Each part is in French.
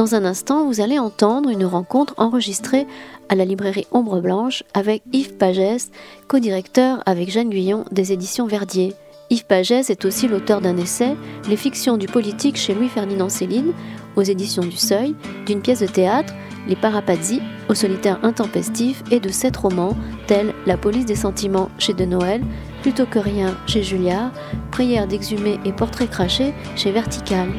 Dans un instant, vous allez entendre une rencontre enregistrée à la librairie Ombre Blanche avec Yves Pagès, co-directeur avec Jeanne Guyon des éditions Verdier. Yves Pagès est aussi l'auteur d'un essai, Les fictions du politique chez Louis-Ferdinand Céline, aux éditions du Seuil, d'une pièce de théâtre, Les Parapazzi, au solitaire intempestif, et de sept romans, tels La police des sentiments chez De Noël, Plutôt que rien chez Julliard, Prière d'exhumer et Portrait craché chez Vertical.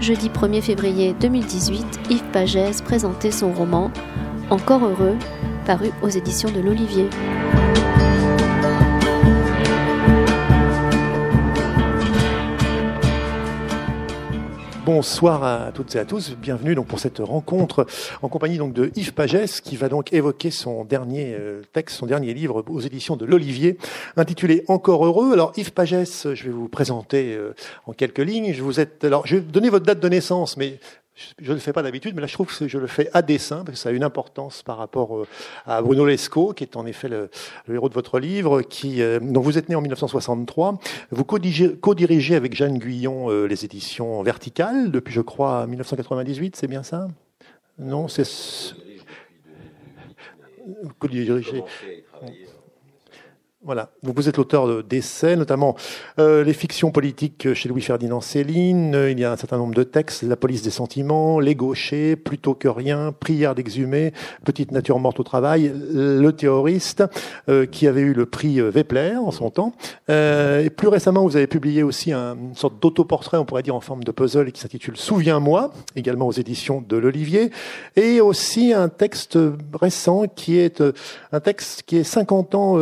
Jeudi 1er février 2018, Yves Pagès présentait son roman Encore heureux, paru aux éditions de l'Olivier. Bonsoir à toutes et à tous. Bienvenue donc pour cette rencontre en compagnie donc de Yves Pagès qui va donc évoquer son dernier euh, texte, son dernier livre aux éditions de l'Olivier intitulé Encore heureux. Alors Yves Pagès, je vais vous présenter euh, en quelques lignes. Je vous êtes alors je vais donner votre date de naissance mais je ne le fais pas d'habitude, mais là je trouve que je le fais à dessein, parce que ça a une importance par rapport euh, à Bruno Lescaut, qui est en effet le, héros de votre livre, qui, euh, dont vous êtes né en 1963. Vous co-dirigez avec Jeanne Guyon euh, les éditions Verticales, depuis je crois 1998, c'est bien ça? Non, c'est... Co-dirigez... Voilà. Vous êtes l'auteur d'essais, notamment euh, les fictions politiques chez Louis-Ferdinand Céline. Euh, il y a un certain nombre de textes La police des sentiments, Les gauchers, Plutôt que rien, Prière d'exhumer, Petite nature morte au travail, Le théoriste, euh, qui avait eu le prix Vepler en son temps. et plus récemment, vous avez publié aussi un, une sorte d'autoportrait, on pourrait dire en forme de puzzle, qui s'intitule Souviens-moi, également aux éditions de l'Olivier. Et aussi un texte récent qui est un texte qui est 50 ans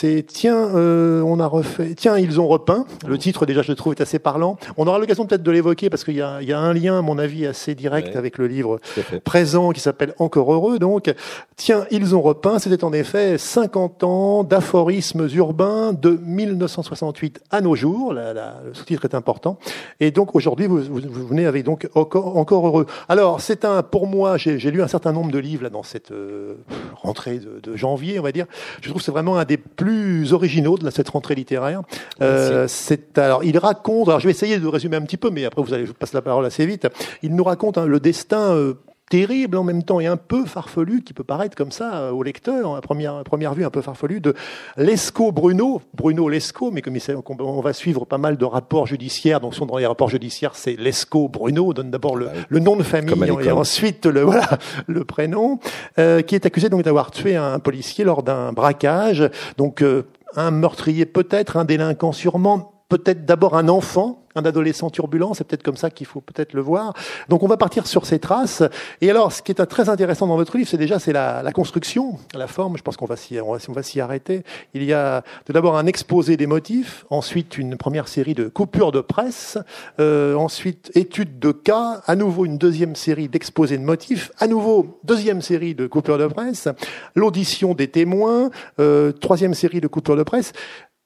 c'est tiens, euh, on a refait, tiens, ils ont repeint. Le titre déjà, je le trouve, est assez parlant. On aura l'occasion peut-être de l'évoquer parce qu'il y, y a, un lien, à mon avis, assez direct avec le livre présent qui s'appelle Encore heureux. Donc, tiens, ils ont repeint. C'était en effet 50 ans d'aphorismes urbains de 1968 à nos jours. La, le sous-titre est important. Et donc aujourd'hui, vous, vous, venez avec donc encore, encore heureux. Alors, c'est un, pour moi, j'ai lu un certain nombre de livres là dans cette euh, rentrée de, de janvier, on va dire. Je trouve que c'est vraiment un des plus plus originaux de cette rentrée littéraire. Euh, c'est alors il raconte. Alors je vais essayer de résumer un petit peu, mais après vous allez je passe la parole assez vite. Il nous raconte hein, le destin. Euh, terrible en même temps et un peu farfelu, qui peut paraître comme ça euh, au lecteur, à première, première vue un peu farfelu, de Lescaut Bruno, Bruno Lescaut, mais comme il on va suivre pas mal de rapports judiciaires, donc sont dans les rapports judiciaires, c'est Lescaut Bruno, donne d'abord le, le, nom de famille et ensuite le, voilà, le prénom, euh, qui est accusé donc d'avoir tué un policier lors d'un braquage, donc euh, un meurtrier peut-être, un délinquant sûrement, peut-être d'abord un enfant, un adolescent turbulent, c'est peut-être comme ça qu'il faut peut-être le voir. Donc on va partir sur ces traces. Et alors, ce qui est très intéressant dans votre livre, c'est déjà c'est la, la, construction, la forme. Je pense qu'on va s'y on va, arrêter. Il y a tout d'abord un exposé des motifs, ensuite une première série de coupures de presse, euh, ensuite étude de cas, à nouveau une deuxième série d'exposés de motifs, à nouveau deuxième série de coupures de presse, l'audition des témoins, euh, troisième série de coupures de presse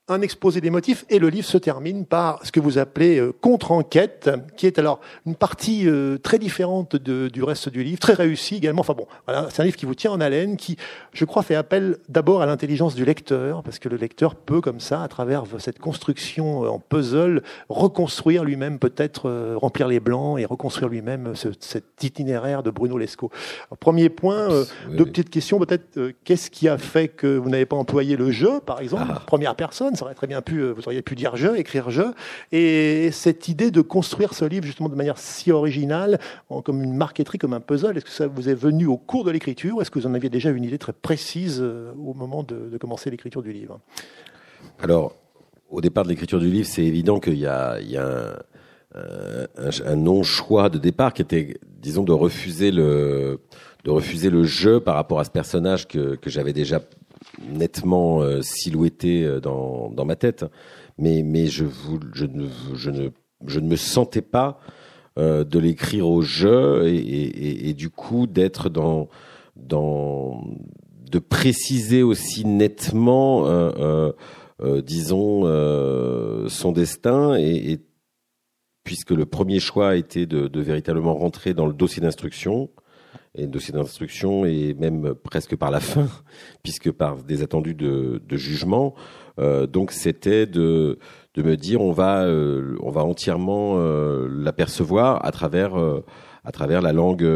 un exposé des motifs et le livre se termine par ce que vous appelez euh, contre-enquête, qui est alors une partie euh, très différente de, du reste du livre, très réussie également. Enfin bon, voilà, c'est un livre qui vous tient en haleine, qui, je crois, fait appel d'abord à l'intelligence du lecteur, parce que le lecteur peut, comme ça, à travers cette construction euh, en puzzle, reconstruire lui-même, peut-être remplir les blancs et reconstruire lui-même ce, cet itinéraire de Bruno Lescaut. premier point, deux petites questions, peut-être, qu'est-ce qui a fait que vous n'avez pas employé le jeu, par exemple, ah. première personne? Ça aurait très bien pu, euh, vous auriez pu dire je, écrire je. Et cette idée de construire ce livre justement de manière si originale, comme une marqueterie, comme un puzzle, est-ce que ça vous est venu au cours de l'écriture Est-ce que vous en aviez déjà une idée très précise euh, au moment de, commencer l'écriture du livre? Alors, au départ de l'écriture du livre, c'est évident qu'il y a, un, non-choix de départ qui était, disons, de refuser le de refuser le jeu par rapport à ce personnage que j'avais déjà nettement euh, silhouetté euh, dans, ma tête, mais, je, ne, me sentais pas euh, de l'écrire au jeu et, et, du coup d'être dans, de préciser aussi nettement, disons, son destin et, puisque le premier choix a été de, véritablement rentrer dans le dossier d'instruction et dossier d'instruction et même presque par la fin, puisque par des attendus de, jugement. donc c'était de me dire on va on va entièrement l'apercevoir à travers à travers la langue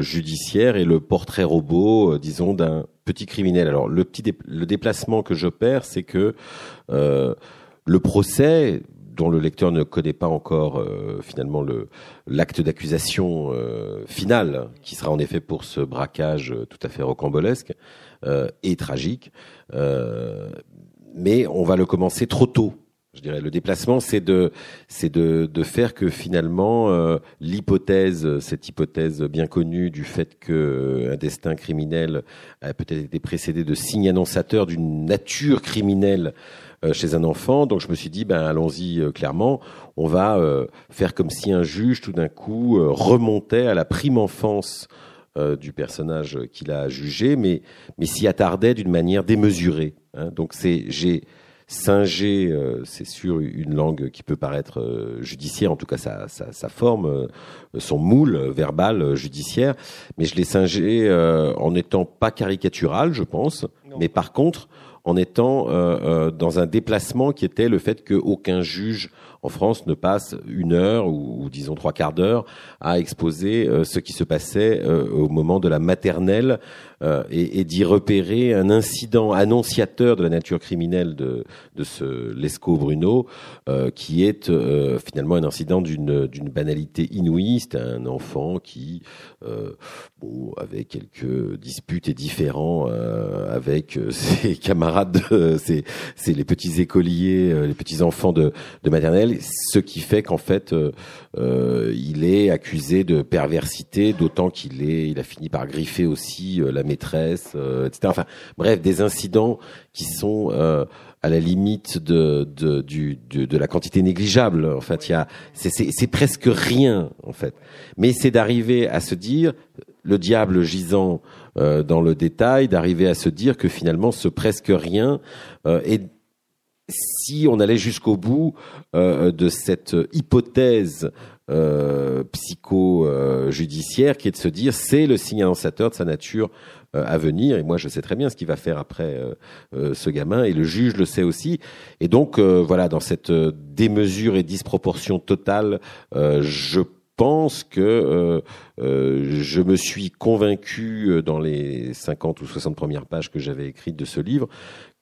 judiciaire et le portrait robot, disons, d'un petit criminel. Alors le petit le déplacement que j'opère, c'est que euh, le procès dont le lecteur ne connaît pas encore euh, finalement le l'acte d'accusation euh, final, qui sera en effet pour ce braquage tout à fait rocambolesque et tragique, mais on va le commencer trop tôt. Je dirais le déplacement, c'est de c'est de, faire que finalement euh, l'hypothèse, cette hypothèse bien connue du fait que euh, un destin criminel a peut-être été précédé de signes annonçateurs d'une nature criminelle euh, chez un enfant. Donc je me suis dit, ben allons-y clairement. On va faire comme si un juge tout d'un coup remontait à la prime enfance du personnage qu'il a jugé, mais mais s'y attardait d'une manière démesurée. Hein. Donc c'est j'ai Singer, euh, c'est sûr une langue qui peut paraître euh, judiciaire, en tout cas sa, sa, sa forme, euh, son moule verbal judiciaire, mais je l'ai singé en n'étant pas caricatural, je pense, mais par contre en étant dans un déplacement qui était le fait qu'aucun juge en France ne passe une heure ou, disons trois quarts d'heure à exposer ce qui se passait au moment de la maternelle euh, et, et d'y repérer un incident annonciateur de la nature criminelle de, de ce Lescaut Bruno, euh, qui est euh, finalement un incident d'une d'une banalité inouïe. C'est un enfant qui, bon, avait quelques disputes et différends avec ses camarades, c'est c'est les petits écoliers, les petits enfants de, de maternelle, ce qui fait qu'en fait, il est accusé de perversité, d'autant qu'il est, il a fini par griffer aussi la maîtresse, euh, etc. Enfin, bref, des incidents qui sont euh, à la limite de, de, du, de, la quantité négligeable. En fait, il y a, c'est presque rien en fait. Mais c'est d'arriver à se dire, le diable gisant euh, dans le détail, d'arriver à se dire que finalement ce presque rien est si on allait jusqu'au bout de cette hypothèse euh, psycho-judiciaire qui est de se dire c'est le signe de sa nature euh, à venir. Et moi, je sais très bien ce qu'il va faire après euh, euh, ce gamin, et le juge le sait aussi. Et donc, voilà, dans cette démesure et disproportion totale, je pense que je me suis convaincu dans les 50 ou 60 premières pages que j'avais écrites de ce livre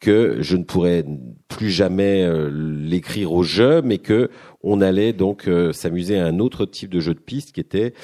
que je ne pourrais plus jamais l'écrire au jeu, mais que on allait donc s'amuser à un autre type de jeu de piste qui était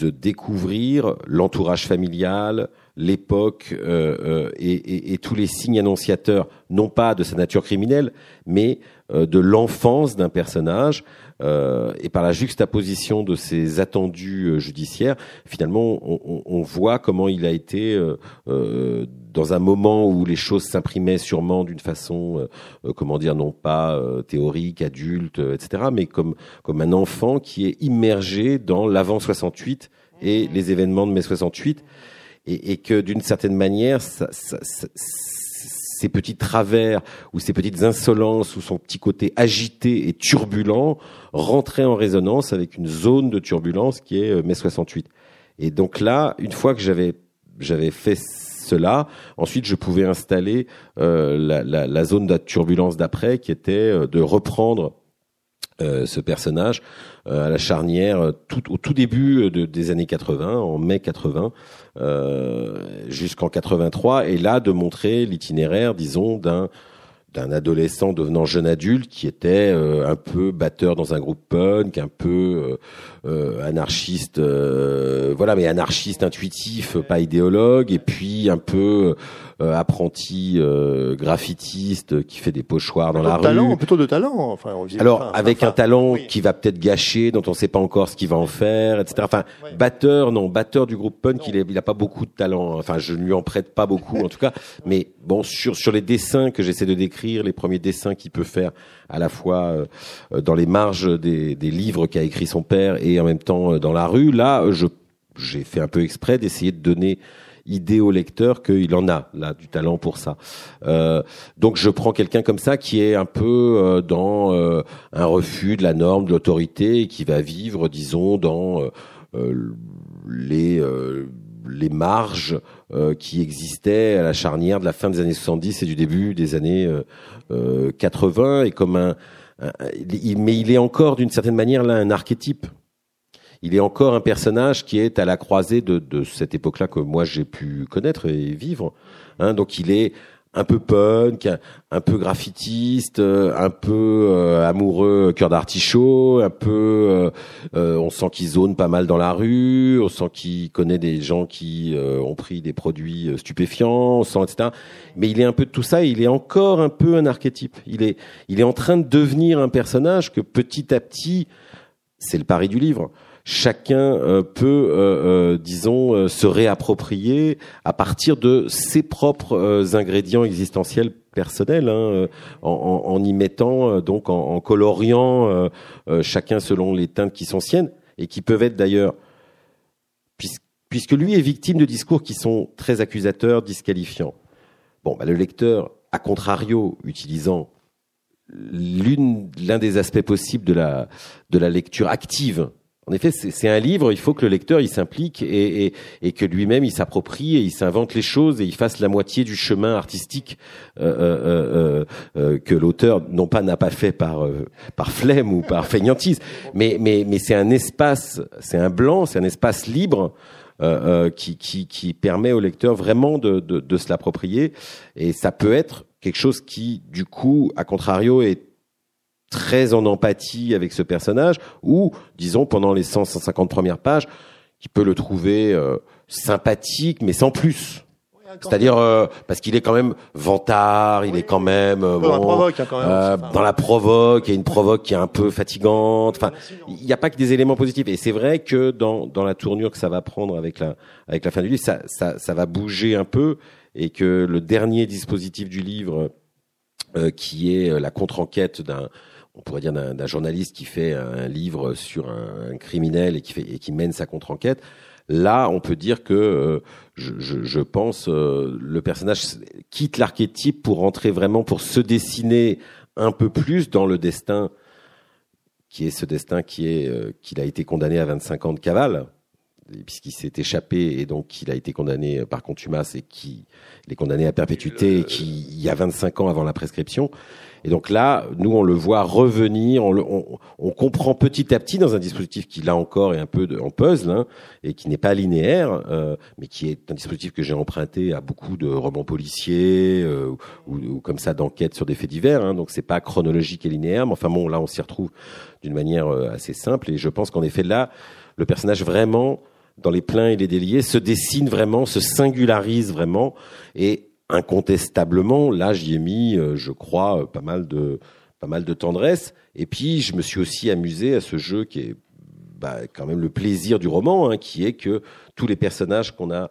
de découvrir l'entourage familial, l'époque euh, euh, et, tous les signes annonciateurs, non pas de sa nature criminelle, mais euh, de l'enfance d'un personnage. Et par la juxtaposition de ses attendus judiciaires, finalement, on, voit comment il a été dans un moment où les choses s'imprimaient sûrement d'une façon, comment dire, non pas théorique, adulte, etc., mais comme comme un enfant qui est immergé dans l'avant 68 et les événements de mai 68, et, et que d'une certaine manière, ça, ça, ces petits travers ou ces petites insolences ou son petit côté agité et turbulent rentraient en résonance avec une zone de turbulence qui est euh, mai 68. Et donc là, une fois que j'avais j'avais fait cela, ensuite je pouvais installer euh, la, la, la, zone de turbulence d'après, qui était euh, de reprendre euh, ce personnage euh, à la charnière euh, tout, au tout début de, des années 80, en mai 80, jusqu'en 83, et là de montrer l'itinéraire, disons, d'un d'un adolescent devenant jeune adulte qui était un peu batteur dans un groupe punk, un peu anarchiste, voilà, mais anarchiste intuitif, pas idéologue, et puis un peu euh, apprenti euh, graffitiste qui fait des pochoirs dans la talent, rue. Plutôt de talent. Enfin, Alors avec un talent qui va peut-être gâcher, dont on ne sait pas encore ce qu'il va en faire, etc. Enfin, batteur, non, batteur du groupe punk, il, est, il a pas beaucoup de talent. Enfin, je ne lui en prête pas beaucoup, en tout cas. Mais bon, sur sur les dessins que j'essaie de décrire, les premiers dessins qu'il peut faire à la fois euh, dans les marges des, des livres qu'a écrit son père et en même temps dans la rue, là, je j'ai fait un peu exprès d'essayer de donner idée au lecteur qu'il en a là du talent pour ça. Euh, donc je prends quelqu'un comme ça qui est un peu euh, dans euh, un refus de la norme, de l'autorité, qui va vivre, disons, dans les les marges qui existaient à la charnière de la fin des années 70 et du début des années 80 et comme un, mais il est encore d'une certaine manière là un archétype il est encore un personnage qui est à la croisée de, de cette époque-là que moi j'ai pu connaître et vivre. Hein, donc il est un peu punk, un peu graffitiste, euh, un peu euh, amoureux cœur d'artichaut, un peu euh, on sent qu'il zone pas mal dans la rue, on sent qu'il connaît des gens qui ont pris des produits stupéfiants, on sent etc. Mais il est un peu de tout ça, il est encore un peu un archétype. Il est il est en train de devenir un personnage que petit à petit, c'est le pari du livre chacun euh, peut, euh, euh, disons, se réapproprier à partir de ses propres ingrédients existentiels personnels, hein, en, y mettant donc en, coloriant chacun selon les teintes qui sont siennes et qui peuvent être d'ailleurs, puisque, lui est victime de discours qui sont très accusateurs, disqualifiants. Bon, bah, le lecteur, à contrario, utilisant l'un des aspects possibles de la de la lecture active en effet, c'est un livre. Il faut que le lecteur il s'implique et, et, et, que lui-même il s'approprie et il s'invente les choses et il fasse la moitié du chemin artistique euh, euh, euh, que l'auteur non pas n'a pas fait par par flemme ou par feignantise, mais mais mais c'est un espace, c'est un blanc, c'est un espace libre. qui, qui, qui permet au lecteur vraiment de, de, de se l'approprier et ça peut être quelque chose qui du coup à contrario est très en empathie avec ce personnage, ou disons pendant les 100-150 premières pages, qui peut le trouver euh, sympathique, mais sans plus. C'est-à-dire euh, parce qu'il est quand même vantard, il est quand même euh, bon, provoque, hein, quand même, dans la provoque, il y a une provoque qui est un peu fatigante. Enfin, il n'y a pas que des éléments positifs. Et c'est vrai que dans dans la tournure que ça va prendre avec la avec la fin du livre, ça ça ça va bouger un peu et que le dernier dispositif du livre, qui est la contre-enquête d'un on pourrait dire d'un journaliste qui fait un livre sur un, criminel et qui fait et qui mène sa contre-enquête. Là, on peut dire que euh, je, je, je, pense euh, le personnage quitte l'archétype pour rentrer vraiment pour se dessiner un peu plus dans le destin qui est ce destin qui est euh, qu'il a été condamné à 25 ans de cavale puisqu'il s'est échappé et donc il a été condamné par contumace et qui est condamné à perpétuité et qui il y a 25 ans avant la prescription et donc là, nous, on le voit revenir, on, on, comprend petit à petit dans un dispositif qui, là encore, est un peu de, en puzzle hein, et qui n'est pas linéaire, euh, mais qui est un dispositif que j'ai emprunté à beaucoup de romans policiers euh, ou, comme ça d'enquêtes sur des faits divers. Hein, donc c'est pas chronologique et linéaire, mais enfin bon, là, on s'y retrouve d'une manière euh, assez simple. Et je pense qu'en effet, là, le personnage vraiment dans les pleins et les déliés se dessine vraiment, se singularise vraiment et incontestablement, là, j'y ai mis, euh, je crois, euh, pas mal de pas mal de tendresse. Et puis, je me suis aussi amusé à ce jeu qui est bah, quand même le plaisir du roman, hein, qui est que tous les personnages qu'on a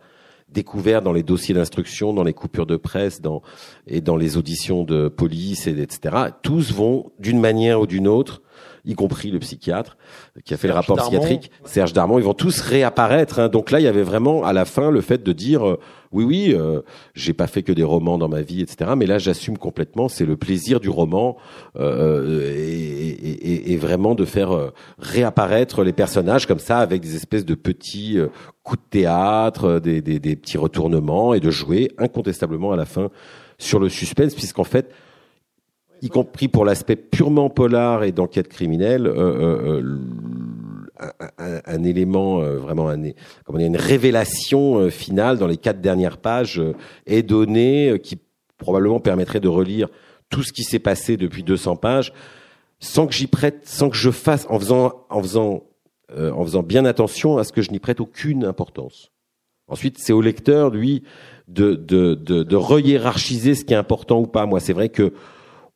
découverts dans les dossiers d'instruction, dans les coupures de presse, dans et dans les auditions de police, et, etc. Tous vont d'une manière ou d'une autre y compris le psychiatre qui a fait le rapport psychiatrique, Serge Darmon. Ils vont tous réapparaître. Hein. Donc là, il y avait vraiment à la fin le fait de dire euh, oui, oui, euh, j'ai pas fait que des romans dans ma vie, etc. Mais là, j'assume complètement. C'est le plaisir du roman euh, et, et, et, vraiment de faire euh, réapparaître les personnages comme ça avec des espèces de petits coups de théâtre, des, des, des petits retournements et de jouer incontestablement à la fin sur le suspense, puisqu'en fait y compris pour l'aspect purement polar et d'enquête criminelle, euh, euh, euh un, un, élément euh, vraiment un, comment dire, une révélation finale dans les quatre dernières pages est donnée qui probablement permettrait de relire tout ce qui s'est passé depuis 200 pages sans que j'y prête, sans que je fasse, en faisant, en faisant, en faisant bien attention à ce que je n'y prête aucune importance. Ensuite, c'est au lecteur, lui, de, de, de, de re-hiérarchiser ce qui est important ou pas. Moi, c'est vrai que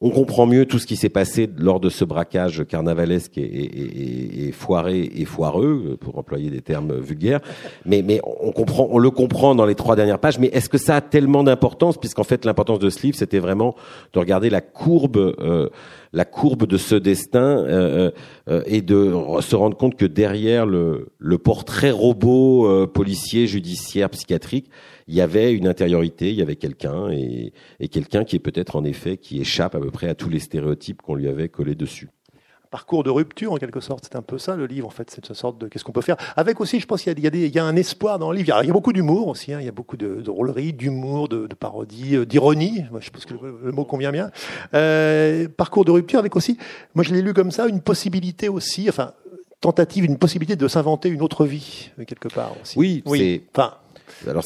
on comprend mieux tout ce qui s'est passé lors de ce braquage carnavalesque et, foiré et foireux, pour employer des termes vulgaires. Mais, on le comprend dans les trois dernières pages. Mais est-ce que ça a tellement d'importance? Puisqu'en fait, l'importance de ce livre, c'était vraiment de regarder la courbe, euh, la courbe de ce destin euh, euh, et de se rendre compte que derrière le, portrait robot policier, judiciaire, psychiatrique, il y avait une intériorité, il y avait quelqu'un et, et quelqu'un qui est peut-être en effet qui échappe à peu près à tous les stéréotypes qu'on lui avait collés dessus. Parcours de rupture en quelque sorte. C'est un peu ça le livre en fait, c'est une sorte de qu'est-ce qu'on peut faire. Avec aussi, je pense qu'il y, y, y, a un espoir dans le livre. Il y a, beaucoup d'humour aussi, hein. il y a beaucoup de, de drôlerie, d'humour, de, de, parodie, euh, d'ironie. Je pense que le, mot convient bien. Euh, parcours de rupture avec aussi, moi je l'ai lu comme ça, une possibilité aussi, enfin tentative, une possibilité de s'inventer une autre vie quelque part aussi. Oui, oui. Enfin, alors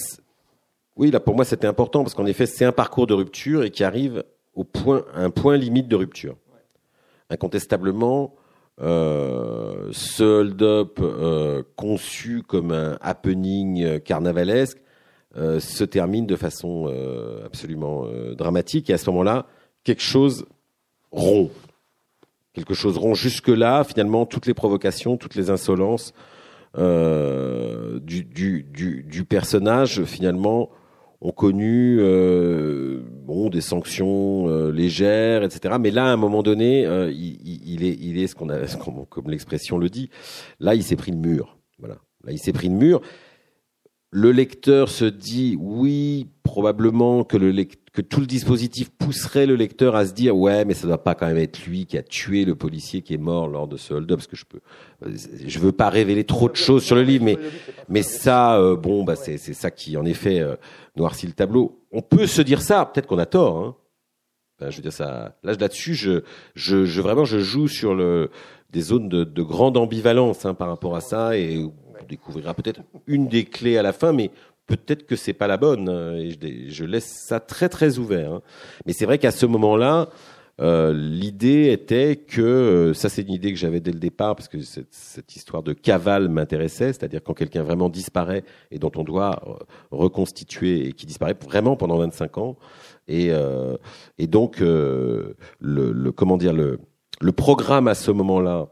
oui, là pour moi c'était important parce qu'en effet c'est un parcours de rupture et qui arrive au point, à un point limite de rupture incontestablement, euh, ce hold-up euh, conçu comme un happening carnavalesque euh, se termine de façon euh, absolument dramatique. Et à ce moment-là, quelque chose rompt. Quelque chose rompt. Jusque-là, finalement, toutes les provocations, toutes les insolences du, personnage, finalement, ont connu euh, bon des sanctions euh, légères, etc. Mais là, à un moment donné, euh, il, est, il est ce qu'on a, comme l'expression le dit. Là, il s'est pris le mur. Voilà. Là, il s'est pris le mur. Le lecteur se dit oui, probablement que le que tout le dispositif pousserait le lecteur à se dire ouais, mais ça doit pas quand même être lui qui a tué le policier qui est mort lors de ce hold-up, parce que je peux, je veux pas révéler trop de choses sur le livre, mais mais ça, bon, bah c'est ça qui en effet noircit le tableau. On peut se dire ça, peut-être qu'on a tort. Hein. je veux dire ça. Là, là-dessus, je, je, je, vraiment, je joue sur le des zones de, de grande ambivalence hein, par rapport à ça, et on découvrira peut-être une des clés à la fin, mais peut-être que c'est pas la bonne. Hein, et je, je, laisse ça très très ouvert. Hein. Mais c'est vrai qu'à ce moment-là, euh, l'idée était que euh, ça c'est une idée que j'avais dès le départ parce que cette, cette histoire de cavale m'intéressait, c'est-à-dire quand quelqu'un vraiment disparaît et dont on doit euh, reconstituer et qui disparaît vraiment pendant 25 ans et, euh, et donc le, le, comment dire le, le programme à ce moment-là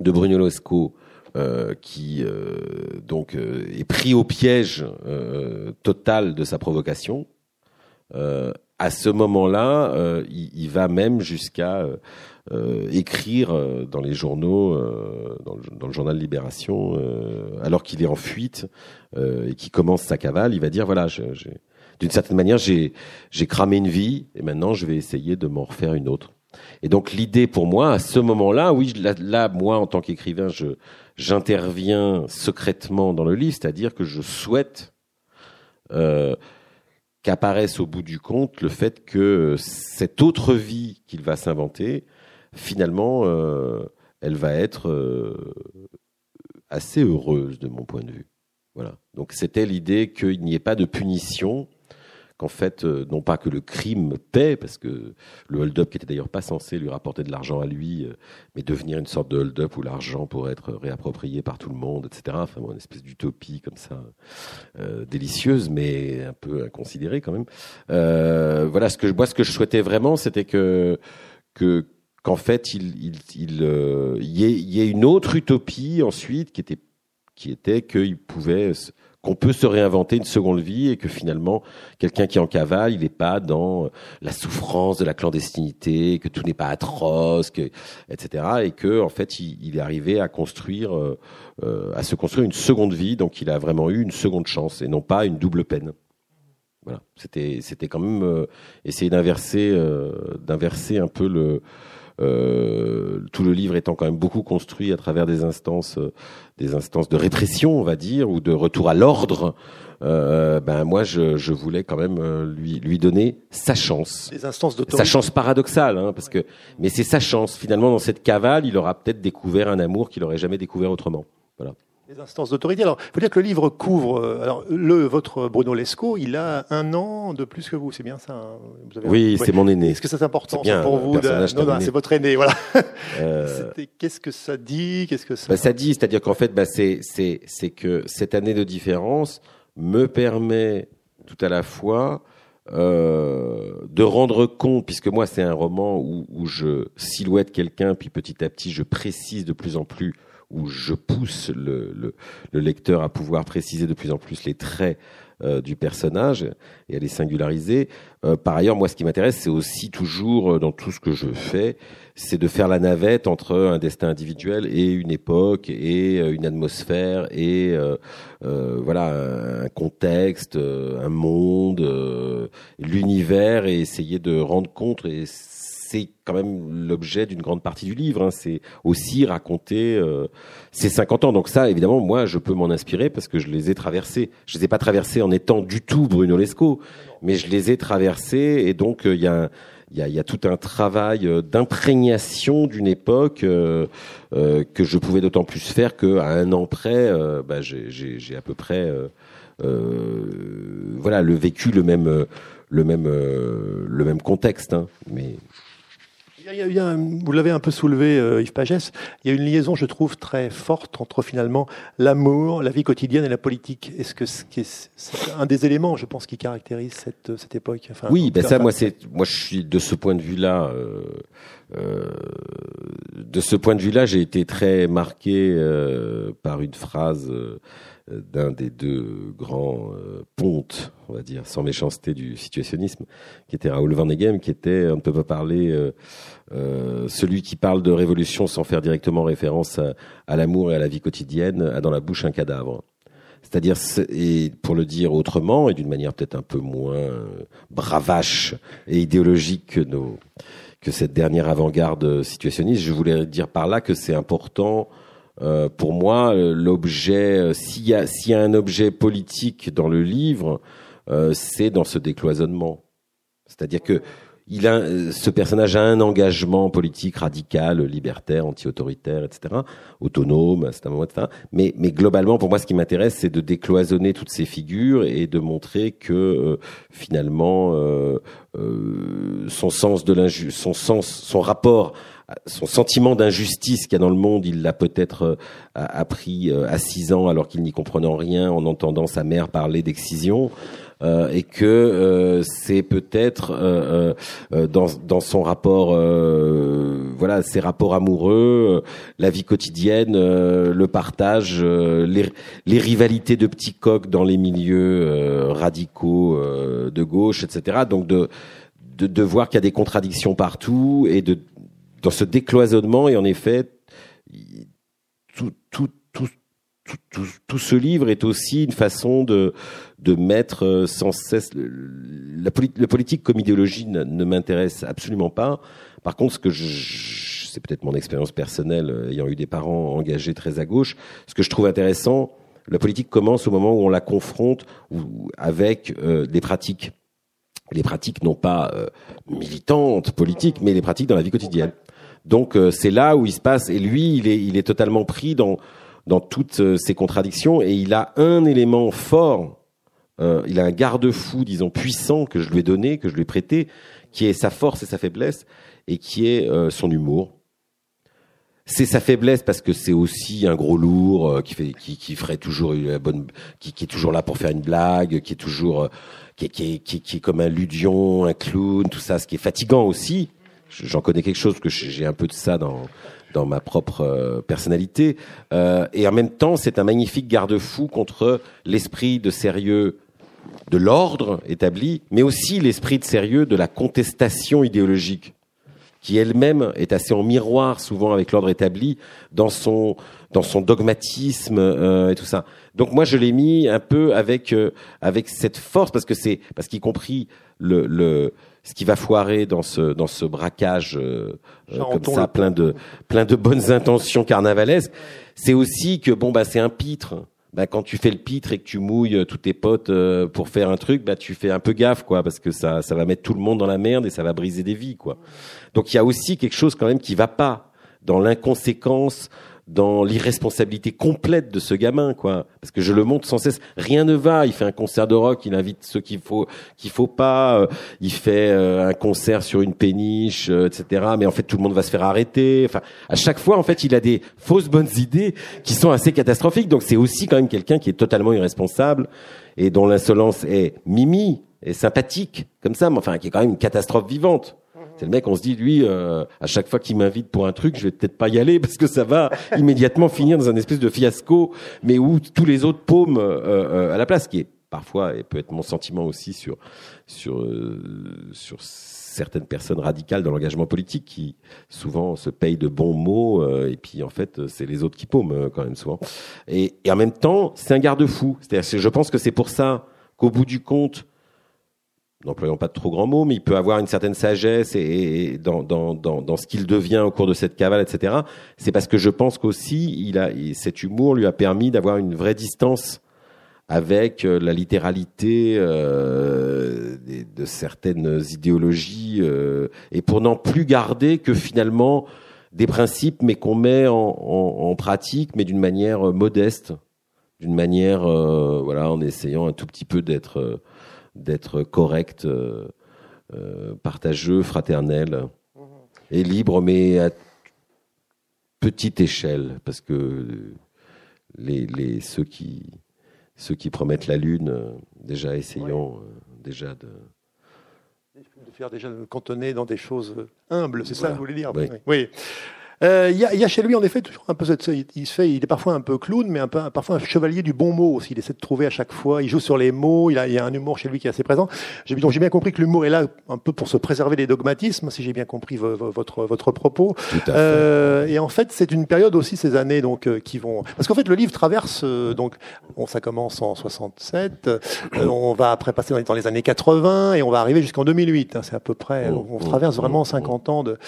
de Bruno Lescaut euh, qui euh, donc est pris au piège total de sa provocation à ce moment-là, euh, il, va même jusqu'à euh, euh écrire euh, dans les journaux, dans le, dans, le, journal Libération, alors qu'il est en fuite et qu'il commence sa cavale, il va dire voilà, d'une certaine manière, j'ai cramé une vie et maintenant je vais essayer de m'en refaire une autre. Et donc l'idée pour moi, à ce moment-là, oui, là, moi en tant qu'écrivain, je j'interviens secrètement dans le livre, c'est-à-dire que je souhaite euh, qu'apparaisse au bout du compte le fait que cette autre vie qu'il va s'inventer, finalement, euh, elle va être euh, assez heureuse de mon point de vue. Voilà. Donc c'était l'idée qu'il n'y ait pas de punition qu'en fait, euh, non pas que le crime paie, parce que le hold-up, qui était d'ailleurs pas censé lui rapporter de l'argent à lui, euh, mais devenir une sorte de hold-up où l'argent pourrait être réapproprié par tout le monde, etc. Enfin, bon, une espèce d'utopie comme ça, euh, délicieuse, mais un peu inconsidérée quand même. Voilà, ce que moi, ce que je souhaitais vraiment, c'était que que qu'en fait, il y, ait, y ait une autre utopie ensuite qui était qui était qu'il pouvait qu'on peut se réinventer une seconde vie et que finalement, quelqu'un qui en cavale, il n'est pas dans euh, la souffrance de la clandestinité, que tout n'est pas atroce, que, etc. Et que en fait, il, est arrivé à construire, euh, euh, à se construire une seconde vie. Donc, il a vraiment eu une seconde chance et non pas une double peine. Voilà, c'était c'était quand même euh, essayer d'inverser d'inverser un peu le euh, tout le livre étant quand même beaucoup construit à travers des instances, euh, des instances de répression, on va dire, ou de retour à l'ordre. Euh, ben moi, je, je, voulais quand même euh, lui lui donner sa chance, des instances sa chance paradoxale, hein, parce que mais c'est sa chance. Finalement, dans cette cavale, il aura peut-être découvert un amour qu'il aurait jamais découvert autrement. Voilà les instances d'autorité. Alors, il faut dire que le livre couvre. Euh, alors, le votre Bruno Lescaut, il a un an de plus que vous, c'est bien ça hein vous avez oui, c'est mon aîné. Est-ce que c'est important bien, pour vous de... Non, non, c'est votre aîné, voilà. Euh... Qu'est-ce que ça dit Qu'est-ce que ça bah, Ça dit, c'est-à-dire qu'en fait, bah, c'est que cette année de différence me permet tout à la fois euh, de rendre compte, puisque moi c'est un roman où, où je silhouette quelqu'un, puis petit à petit je précise de plus en plus où je pousse le, le, le, lecteur à pouvoir préciser de plus en plus les traits euh, du personnage et à les singulariser. Euh, par ailleurs, moi, ce qui m'intéresse, c'est aussi toujours euh, dans tout ce que je fais, c'est de faire la navette entre un destin individuel et une époque et une atmosphère et voilà un contexte, un monde, l'univers et essayer de rendre compte et c'est quand même l'objet d'une grande partie du livre. Hein. C'est aussi raconter euh, ces 50 ans. Donc ça, évidemment, moi, je peux m'en inspirer parce que je les ai traversés. Je les ai pas traversés en étant du tout Bruno Lescaut, mais je les ai traversés et donc il y a il y a, y a, tout un travail d'imprégnation d'une époque euh, que je pouvais d'autant plus faire qu'à un an près, bah, j'ai à peu près voilà le vécu le même le même euh, le même contexte, hein, mais il y a, il y a vous l'avez un peu soulevé, euh, Yves Pagès. Il y a une liaison, je trouve, très forte entre finalement l'amour, la vie quotidienne et la politique. Est-ce que c'est un des éléments, je pense, qui caractérise cette, cette époque enfin, Oui, ben ça, moi, c'est moi, je suis de ce point de vue-là. Euh, euh, de ce point de vue-là, j'ai été très marqué euh, par une phrase euh, d'un des deux grands euh, pontes, on va dire, sans méchanceté du situationnisme, qui était Raoul Van Egem, qui était, on ne peut pas parler, euh, euh, celui qui parle de révolution sans faire directement référence à, l'amour et à la vie quotidienne, a dans la bouche un cadavre. C'est-à-dire, et pour le dire autrement, et d'une manière peut-être un peu moins bravache et idéologique que nos, que cette dernière avant-garde situationniste, je voulais dire par là que c'est important euh, pour moi, l'objet, euh, s'il y, a, y a un objet politique dans le livre, euh, c'est dans ce décloisonnement. C'est-à-dire que il a, ce personnage a un engagement politique radical, libertaire, anti-autoritaire, etc., autonome, c'est un moment, etc. Mais, mais globalement, pour moi, ce qui m'intéresse, c'est de décloisonner toutes ces figures et de montrer que finalement, euh, son sens de l'injustice, son sens, son rapport son sentiment d'injustice qu'il y a dans le monde, il l'a peut-être euh, appris euh, à 6 ans alors qu'il n'y comprenait rien en entendant sa mère parler d'excision. Euh, et que c'est peut-être dans, dans son rapport, voilà, ses rapports amoureux, la vie quotidienne, le partage, les, les, rivalités de petits coqs dans les milieux radicaux de gauche, etc. Donc de, de, de voir qu'il y a des contradictions partout et de dans ce décloisonnement, et en effet, tout, tout, tout, tout, tout, ce livre est aussi une façon de, de mettre euh, sans cesse la, politique comme idéologie ne, m'intéresse absolument pas. Par contre, ce que c'est peut-être mon expérience personnelle, euh, ayant eu des parents engagés très à gauche, ce que je trouve intéressant, la politique commence au moment où on la confronte avec euh, des pratiques les pratiques non pas militantes, politiques, mais les pratiques dans la vie quotidienne. Donc euh, c'est là où il se passe. Et lui, il est, il est totalement pris dans dans toutes euh, ces contradictions et il a un élément fort. Euh, il a un garde-fou, disons puissant que je lui ai donné, que je lui ai prêté, qui est sa force et sa faiblesse, et qui est son humour. C'est sa faiblesse parce que c'est aussi un gros lourd qui fait, qui, qui ferait toujours une bonne, qui, qui, est toujours là pour faire une blague, qui est toujours, qui qui, est, qui est comme un ludion, un clown, tout ça, ce qui est fatigant aussi j'en connais quelque chose que j'ai un peu de ça dans dans ma propre euh, personnalité. Euh, et en même temps, c'est un magnifique garde-fou contre l'esprit de sérieux de l'ordre établi, mais aussi l'esprit de sérieux de la contestation idéologique, qui elle-même est assez en miroir souvent avec l'ordre établi dans son dans son dogmatisme euh, et tout ça. Donc moi, je l'ai mis un peu avec euh, avec cette force parce que c'est parce qu'y compris le, le ce qui va foirer dans ce dans ce braquage euh, euh, comme ça, plein de plein de bonnes intentions carnavalesques, c'est aussi que bon bah c'est un pitre. Bah, quand tu fais le pitre et que tu mouilles euh, tous tes potes pour faire un truc, bah tu fais un peu gaffe quoi, parce que ça ça va mettre tout le monde dans la merde et ça va briser des vies quoi. Donc il y a aussi quelque chose quand même qui va pas dans l'inconséquence, dans l'irresponsabilité complète de ce gamin, quoi. Parce que je le montre sans cesse. Rien ne va. Il fait un concert de rock, il invite ceux qu'il faut, qu'il faut pas. Euh, il fait euh, un concert sur une péniche, euh, etc. Mais en fait, tout le monde va se faire arrêter. Enfin, à chaque fois, en fait, il a des fausses bonnes idées qui sont assez catastrophiques. Donc, c'est aussi quand même quelqu'un qui est totalement irresponsable et dont l'insolence est mimi et sympathique, comme ça. Mais enfin, qui est quand même une catastrophe vivante. C'est le mec, on se dit, lui, euh, à chaque fois qu'il m'invite pour un truc, je vais peut-être pas y aller parce que ça va immédiatement finir dans un espèce de fiasco, mais où tous les autres paument euh, euh, à la place, qui est parfois et peut être mon sentiment aussi sur sur sur certaines personnes radicales dans l'engagement politique qui souvent se payent de bons mots et puis en fait c'est les autres qui paument quand même souvent. Et, et en même temps, c'est un garde-fou. C'est-à-dire, je pense que c'est pour ça qu'au bout du compte n'employons pas de trop grands mots, mais il peut avoir une certaine sagesse et, dans, dans, dans, dans, ce qu'il devient au cours de cette cavale, etc. C'est parce que je pense qu'aussi, il a, cet humour lui a permis d'avoir une vraie distance avec euh, la littéralité euh, de, certaines idéologies euh, et pour n'en plus garder que finalement des principes, mais qu'on met en, en, en, pratique, mais d'une manière modeste, d'une manière, voilà, en essayant un tout petit peu d'être d'être correct, euh, euh, partageux, fraternel et libre, mais à petite échelle, parce que les, les ceux qui ceux qui promettent la lune, euh, déjà essayons déjà de de faire déjà de cantonner dans des choses humbles, c'est ça que vous voulez dire oui. oui. Euh, il y, a, y, a, chez lui en effet toujours un peu cette, il se fait, il est parfois un peu clown, mais un peu, parfois un chevalier du bon mot aussi. Il essaie de trouver à chaque fois. Il joue sur les mots. Il, a, il y a un humour chez lui qui est assez présent. J'ai donc j'ai bien compris que l'humour est là un peu pour se préserver des dogmatismes, si j'ai bien compris votre votre propos. Euh, et en fait, c'est une période aussi ces années donc euh, qui vont parce qu'en fait le livre traverse euh, donc bon ça commence en 67, on va après passer dans les, années 80 et on va arriver jusqu'en 2008. Hein, c'est à peu près. Oh, on, traverse oh, vraiment 50 oh, ans de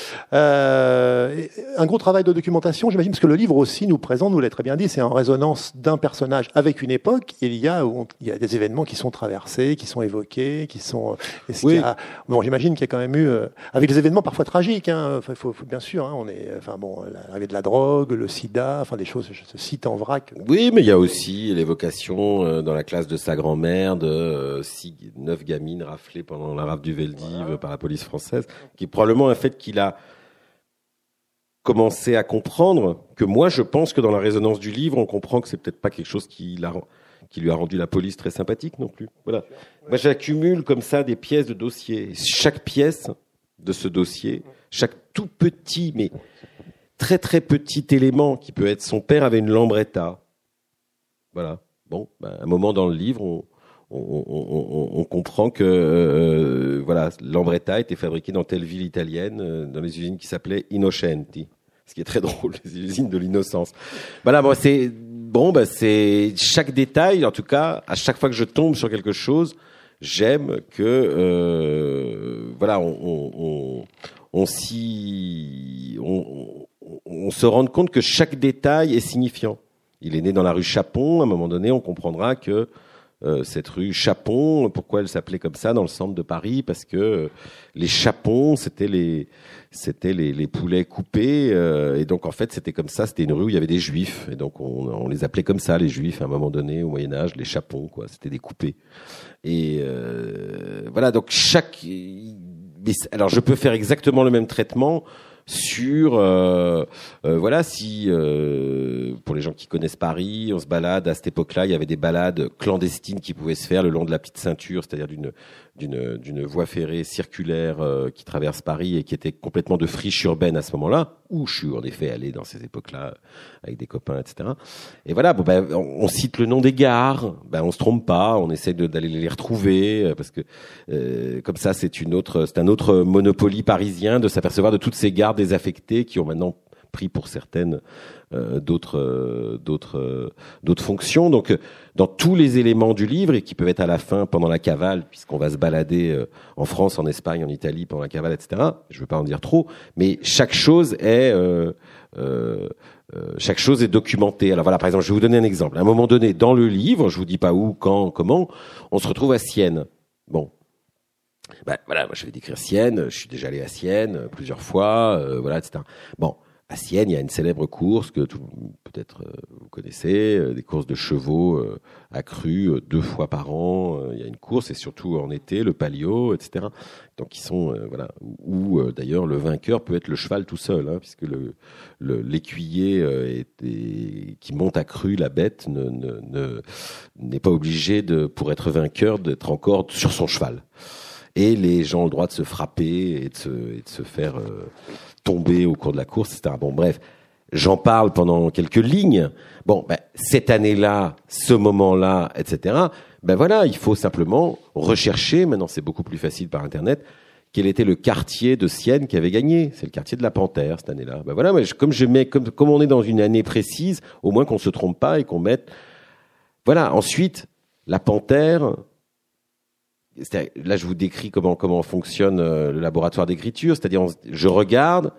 un gros travail de documentation, j'imagine, parce que le livre aussi nous présente, nous l'a très bien dit, c'est en résonance d'un personnage avec une époque. il y a, il y a des événements qui sont traversés, qui sont évoqués, qui sont. Oui. bon, j'imagine qu'il y a quand même eu, euh, avec des événements parfois tragiques. Hein, enfin, faut, faut, bien sûr, hein, on est, enfin bon, l'arrivée de la drogue, le SIDA, enfin des choses, se citent en vrac. Oui, mais il y a aussi l'évocation euh, dans la classe de sa grand-mère de euh, six, neuf gamines raflées pendant la rafle du Veldiv par la police française, qui est probablement un fait qu'il a commencer à comprendre que moi, je pense que dans la résonance du livre, on comprend que c'est peut-être pas quelque chose qui, qui lui a rendu la police très sympathique non plus. Voilà. Moi, j'accumule comme ça des pièces de dossier. Chaque pièce de ce dossier, chaque tout petit, mais très très petit élément qui peut être son père avait une lambretta. Voilà. Bon, ben, un moment dans le livre, on, on, comprend que euh, voilà, l'ambretta était fabriqué dans telle ville italienne, euh, dans les usines qui s'appelaient Innocenti, ce qui est très drôle, les usines de l'innocence. Voilà, bon, c'est bon, bah, c'est chaque détail, en tout cas, à chaque fois que je tombe sur quelque chose, j'aime que euh, voilà, on, on, on s'y, on, on se rende compte que chaque détail est signifiant. Il est né dans la rue Chapon. À un moment donné, on comprendra que euh, cette rue Chapon. Pourquoi elle s'appelait comme ça dans le centre de Paris Parce que euh, les chapons, c'était les c'était les, les, poulets coupés euh, et donc en fait c'était comme ça. C'était une rue où il y avait des juifs et donc on, on, les appelait comme ça les juifs à un moment donné au Moyen Âge les chapons quoi. C'était des coupés et voilà donc chaque alors je peux faire exactement le même traitement sur euh, euh, voilà si euh, pour les gens qui connaissent Paris, on se balade à cette époque-là, il y avait des balades clandestines qui pouvaient se faire le long de la petite ceinture, c'est-à-dire d'une d'une voie ferrée circulaire qui traverse Paris et qui était complètement de friche urbaine à ce moment-là, où je suis en effet allé dans ces époques-là avec des copains, etc. Et voilà, bon, ben, on, cite le nom des gares, ben on se trompe pas, on essaie d'aller les retrouver parce que comme ça c'est une autre, c'est un autre monopoly parisien de s'apercevoir de toutes ces gares désaffectés qui ont maintenant pris pour certaines euh, d'autres euh, d'autres euh, d'autres fonctions. Donc dans tous les éléments du livre et qui peuvent être à la fin pendant la cavale, puisqu'on va se balader en France, en Espagne, en Italie pendant la cavale, etc. Je ne veux pas en dire trop, mais chaque chose est chaque chose est documentée. Alors voilà, par exemple, je vais vous donner un exemple. À un moment donné, dans le livre, je vous dis pas où, quand, comment, on se retrouve à Sienne. Bon, ben, voilà, moi je vais décrire Sienne, je suis déjà allé à Sienne euh, plusieurs fois, euh, voilà, etc. Bon, à Sienne, il y a une célèbre course que peut-être euh, vous connaissez, euh, des courses de chevaux euh, accrues deux fois par an. Il y a une course et surtout en été, le palio, etc. Donc ils sont voilà où, d'ailleurs le vainqueur peut être le cheval tout seul, hein, puisque l'écuyer qui monte accru la bête ne n'est pas obligé de pour être vainqueur d'être encore sur son cheval. Et les gens ont le droit de se frapper et de se faire tomber au cours de la course, etc. Bon, bref, j'en parle pendant quelques lignes. Bon, ben, cette année-là, ce moment-là, etc. Ben voilà, il faut simplement rechercher. Maintenant, c'est beaucoup plus facile par Internet. Quel était le quartier de Sienne qui avait gagné C'est le quartier de la Panthère cette année-là. Ben voilà, comme je mets, comme, comme on est dans une année précise, au moins qu'on se trompe pas et qu'on mette. Voilà. Ensuite, la Panthère. Là, je vous décris comment comment fonctionne euh, le laboratoire d'écriture, c'est-à-dire je regarde.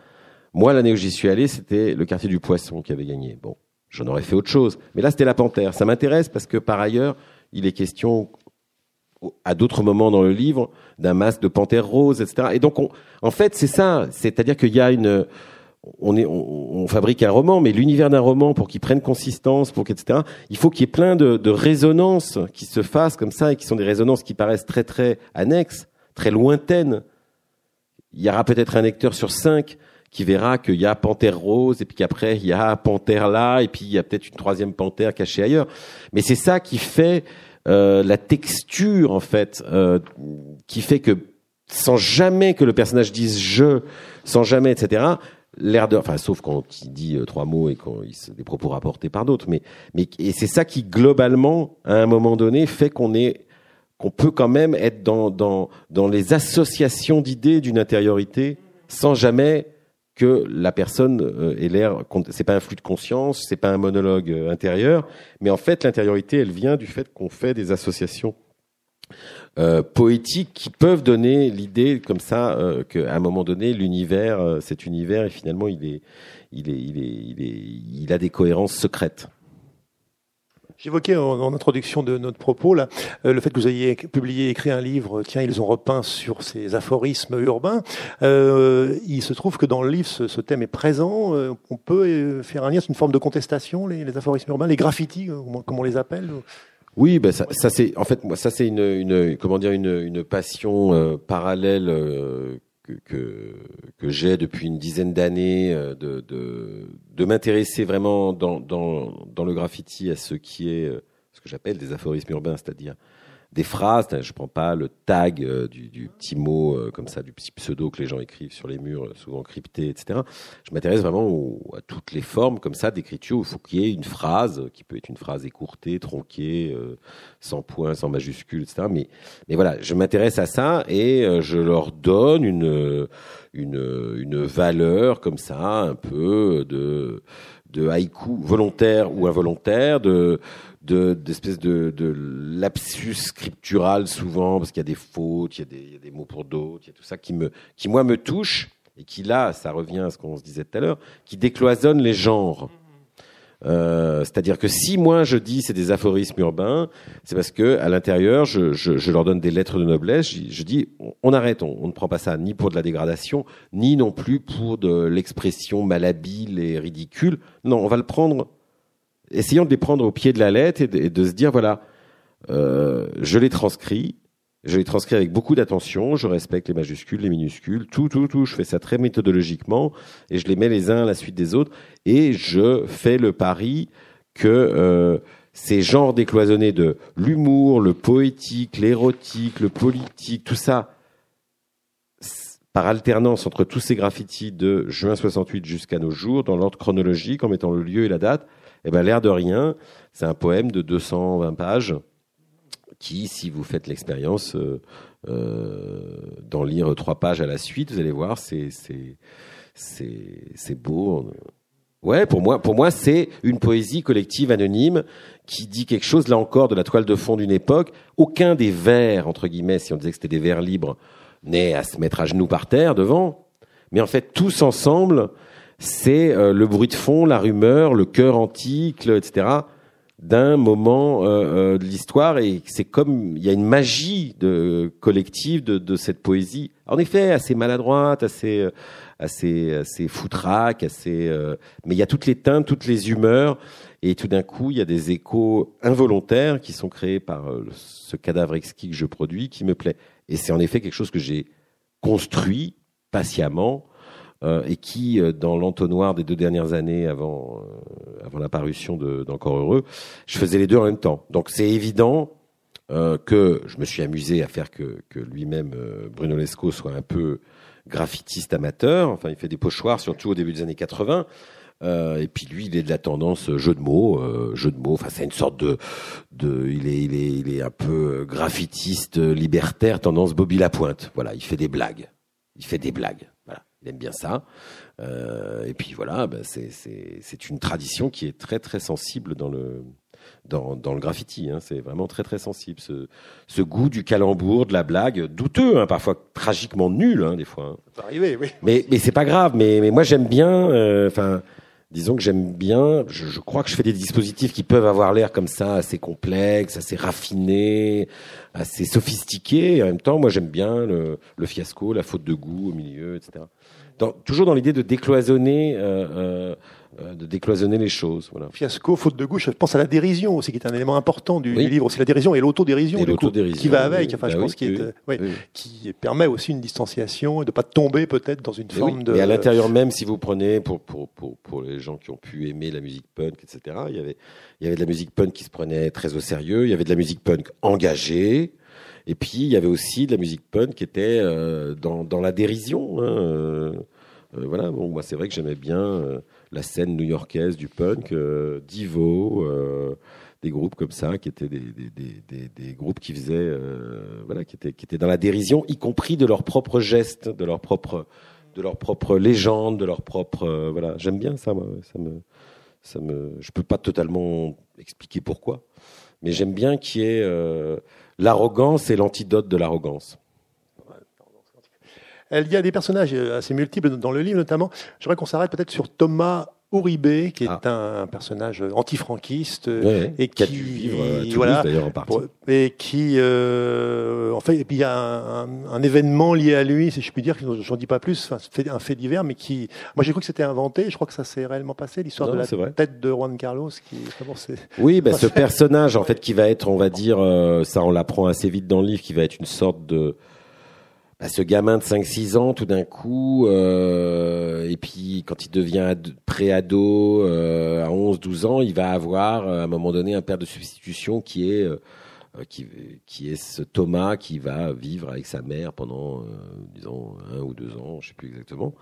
Moi, l'année où j'y suis allé, c'était le quartier du Poisson qui avait gagné. Bon, j'en aurais fait autre chose, mais là, c'était la Panthère. Ça m'intéresse parce que par ailleurs, il est question à d'autres moments dans le livre d'un masque de panthère rose, etc. Et donc, en fait, c'est ça. C'est-à-dire qu'il y a une on, est, on, fabrique un roman, mais l'univers d'un roman, pour qu'il prenne consistance, pour etc., il faut qu'il y ait plein de, de, résonances qui se fassent comme ça et qui sont des résonances qui paraissent très très annexes, très lointaines. Il y aura peut-être un lecteur sur cinq qui verra qu'il y a panthère rose et puis qu'après il y a panthère là et puis il y a peut-être une troisième panthère cachée ailleurs. Mais c'est ça qui fait euh, la texture en fait, euh, qui fait que sans jamais que le personnage dise je, sans jamais etc l'air de, enfin, sauf quand il dit euh, trois mots et quand il se, des propos rapportés par d'autres, mais, mais, et c'est ça qui, globalement, à un moment donné, fait qu'on est, qu'on peut quand même être dans, dans, dans les associations d'idées d'une intériorité sans jamais que la personne euh, ait l'air, c'est pas un flux de conscience, c'est pas un monologue euh, intérieur, mais en fait, l'intériorité, elle vient du fait qu'on fait des associations euh, poétiques qui peuvent donner l'idée comme ça euh, qu'à un moment donné l'univers, euh, cet univers, et finalement il est, il est, il est, il a des cohérences secrètes. J'évoquais en, introduction de notre propos là, le fait que vous ayez publié, écrit un livre. Tiens, ils ont repeint sur ces aphorismes urbains. il se trouve que dans le livre, ce, thème est présent. on peut faire un lien, c'est une forme de contestation, les, les aphorismes urbains, les graffitis, comme on les appelle. Oui, ben ça, ça c'est en fait moi ça c'est une, une comment dire une, passion euh, parallèle euh, que, que, que j'ai depuis une dizaine d'années euh, de de, de m'intéresser vraiment dans, dans dans le graffiti à ce qui est ce que j'appelle des aphorismes urbains, c'est-à-dire des phrases. Je prends pas le tag euh, du, petit mot euh, comme ça, du petit pseudo que les gens écrivent sur les murs, euh, souvent cryptés, etc. Je m'intéresse vraiment à toutes les formes comme ça d'écriture où il faut qu'il y ait une phrase qui peut être une phrase écourtée, tronquée, sans points, sans majuscules, etc. Mais, mais voilà, je m'intéresse à ça et je leur donne une, une, une valeur comme ça, un peu de, de haïku volontaire ou involontaire, de de d'espèces de, de lapsus scriptural souvent parce qu'il y a des fautes, il y a des, il y a des mots pour d'autres, il y a tout ça qui me qui moi me touche et qui là, ça revient à ce qu'on se disait tout à l'heure, qui décloisonne les genres. Euh, C'est-à-dire que si moi je dis c'est des aphorismes urbains, c'est parce que à l'intérieur je, je, je, leur donne des lettres de noblesse. Je, dis on, arrête, on, ne prend pas ça ni pour de la dégradation, ni non plus pour de l'expression malhabile et ridicule. Non, on va le prendre essayons de les prendre au pied de la lettre et de, se dire voilà, euh, je les transcris, je les transcris avec beaucoup d'attention, je respecte les majuscules, les minuscules, tout, tout, tout. Je fais ça très méthodologiquement et je les mets les uns à la suite des autres. Et je fais le pari que euh, ces genres décloisonnés de l'humour, le poétique, l'érotique, le politique, tout ça, par alternance entre tous ces graffitis de juin 68 jusqu'à nos jours, dans l'ordre chronologique, en mettant le lieu et la date, eh ben, l'air de rien, c'est un poème de 220 pages qui, si vous faites l'expérience euh, euh, d'en lire trois pages à la suite, vous allez voir, c'est c'est beau. Ouais, pour moi, pour moi, c'est une poésie collective anonyme qui dit quelque chose, là encore, de la toile de fond d'une époque. Aucun des vers, entre guillemets, si on disait que c'était des vers libres, n'est à se mettre à genoux par terre devant. Mais en fait, tous ensemble, c'est euh, le bruit de fond, la rumeur, le cœur antique, etc. d'un moment euh, euh, de l'histoire et c'est comme il y a une magie de collective de, de, cette poésie. En effet, assez maladroite, assez assez assez foutraque, assez mais il y a toutes les teintes, toutes les humeurs et tout d'un coup, il y a des échos involontaires qui sont créés par ce cadavre exquis que je produis qui me plaît. Et c'est en effet quelque chose que j'ai construit patiemment euh, et qui, euh, dans l'entonnoir des deux dernières années avant, euh, d'Encore Heureux, je faisais les deux en même temps. Donc c'est évident que je me suis amusé à faire que, que lui-même, Bruno Lescaut, soit un peu graffitiste amateur. Enfin, il fait des pochoirs, surtout au début des années 80. Euh, et puis lui, il est de la tendance jeu de mots, euh, jeu de mots. Enfin, c'est une sorte de, de, il est, il est, il est un peu graffitiste, libertaire, tendance Bobby Lapointe. Voilà, il fait des blagues. Il fait des blagues il aime bien ça. Euh, et puis voilà, ben c'est une tradition qui est très très sensible dans le dans, dans le graffiti. Hein. C'est vraiment très très sensible. Ce, ce, goût du calembour, de la blague, douteux, hein, parfois tragiquement nul, hein, des fois. Hein. Ça peut arriver, oui. Mais, mais c'est pas grave. Mais, mais moi j'aime bien. Euh, enfin, disons que j'aime bien. Je, je, crois que je fais des dispositifs qui peuvent avoir l'air comme ça assez complexes, assez raffinés, assez sophistiqués. Et en même temps, moi j'aime bien le, le, fiasco, la faute de goût au milieu, etc. Toujours dans l'idée de décloisonner. Euh, euh, euh, de décloisonner les choses. Voilà. Fiasco, faute de goût, je pense à la dérision aussi, qui est un élément important du, du livre. C'est la dérision et l'autodérision, qui va avec. Enfin, je pense qui, est, oui, qui permet aussi une distanciation et de pas tomber peut-être dans une forme de. Mais à l'intérieur même, si vous prenez pour, pour, pour, pour les gens qui ont pu aimer la musique punk, etc. Il y avait il y avait de la musique punk qui se prenait très au sérieux. Il y avait de la musique punk engagée. Et puis il y avait aussi de la musique punk qui était euh, dans, dans la dérision. Hein, euh, euh, voilà. Bon, moi c'est vrai que j'aimais bien. Euh, la scène new-yorkaise du punk, euh, Divo, euh, des groupes comme ça, qui étaient des, des, des, des groupes qui faisaient, euh, voilà, qui étaient, qui étaient dans la dérision, y compris de leurs propres gestes, de leurs propres, de leurs propres légendes, de leurs propres, voilà. J'aime bien ça, moi. Ça me, ça me, je peux pas totalement expliquer pourquoi, mais j'aime bien qu'il y ait l'arrogance et l'antidote de l'arrogance. Il y a des personnages assez multiples dans le livre, notamment. Je voudrais qu'on s'arrête peut-être sur Thomas Uribe, qui est ah. un personnage antifranquiste et qui, vivre voilà, d'ailleurs en partie. et qui euh, en fait et puis il y a un, un, événement lié à lui, si je puis dire, j'en dis pas plus, enfin, un fait divers, mais qui, moi j'ai cru que c'était inventé, je crois que ça s'est réellement passé, l'histoire de la tête de Juan Carlos, qui oui, ben, ce personnage en fait qui va être, on va dire, euh, ça on l'apprend assez vite dans le livre, qui va être une sorte de bah, ce gamin de 5-6 ans, tout d'un coup, euh, et puis quand il devient pré-ado euh, à 11-12 ans, il va avoir euh, à un moment donné un père de substitution qui est euh, qui, qui est ce Thomas qui va vivre avec sa mère pendant, disons, un ou deux ans, je sais plus exactement.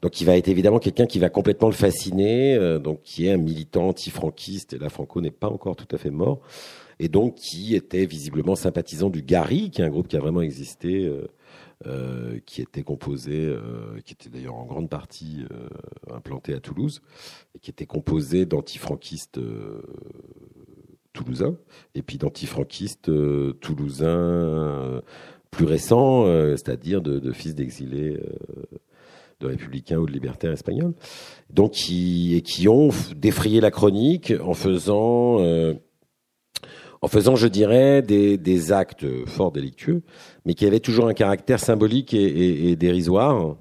Donc, il va être évidemment quelqu'un qui va complètement le fasciner, donc qui est un militant anti-franquiste, et là, Franco n'est pas encore tout à fait mort, et donc qui était visiblement sympathisant du Gary, qui est un groupe qui a vraiment existé euh, qui était composé, euh, qui était d'ailleurs en grande partie euh, implanté à Toulouse, et qui était composé d'antifranquistes toulousains, et puis d'antifranquistes toulousains plus récents, c'est-à-dire de, de, fils d'exilés de républicains ou de libertaires espagnols, donc qui, et qui ont défrayé la chronique en faisant en faisant, je dirais, des, des, actes fort délictueux, mais qui avaient toujours un caractère symbolique et, et, et dérisoire.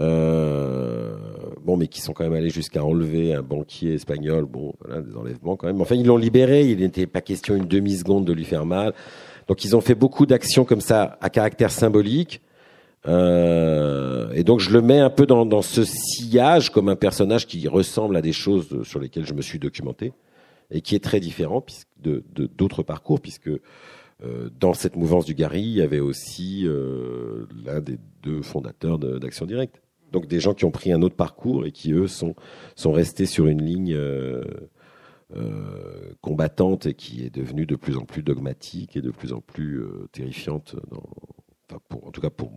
Euh, bon, mais qui sont quand même allés jusqu'à enlever un banquier espagnol. Bon, voilà, des enlèvements quand même. Enfin, ils l'ont libéré. Il n'était pas question une demi seconde de lui faire mal. Donc, ils ont fait beaucoup d'actions comme ça à caractère symbolique. Euh, et donc, je le mets un peu dans, dans ce sillage comme un personnage qui ressemble à des choses sur lesquelles je me suis documenté et qui est très différent de d'autres parcours, puisque euh, dans cette mouvance du Gary, il y avait aussi euh, l'un des deux fondateurs d'Action Directe. Donc des gens qui ont pris un autre parcours et qui, eux, sont, sont restés sur une ligne euh, combattante et qui est devenue de plus en plus dogmatique et de plus en plus terrifiante. En tout cas, pour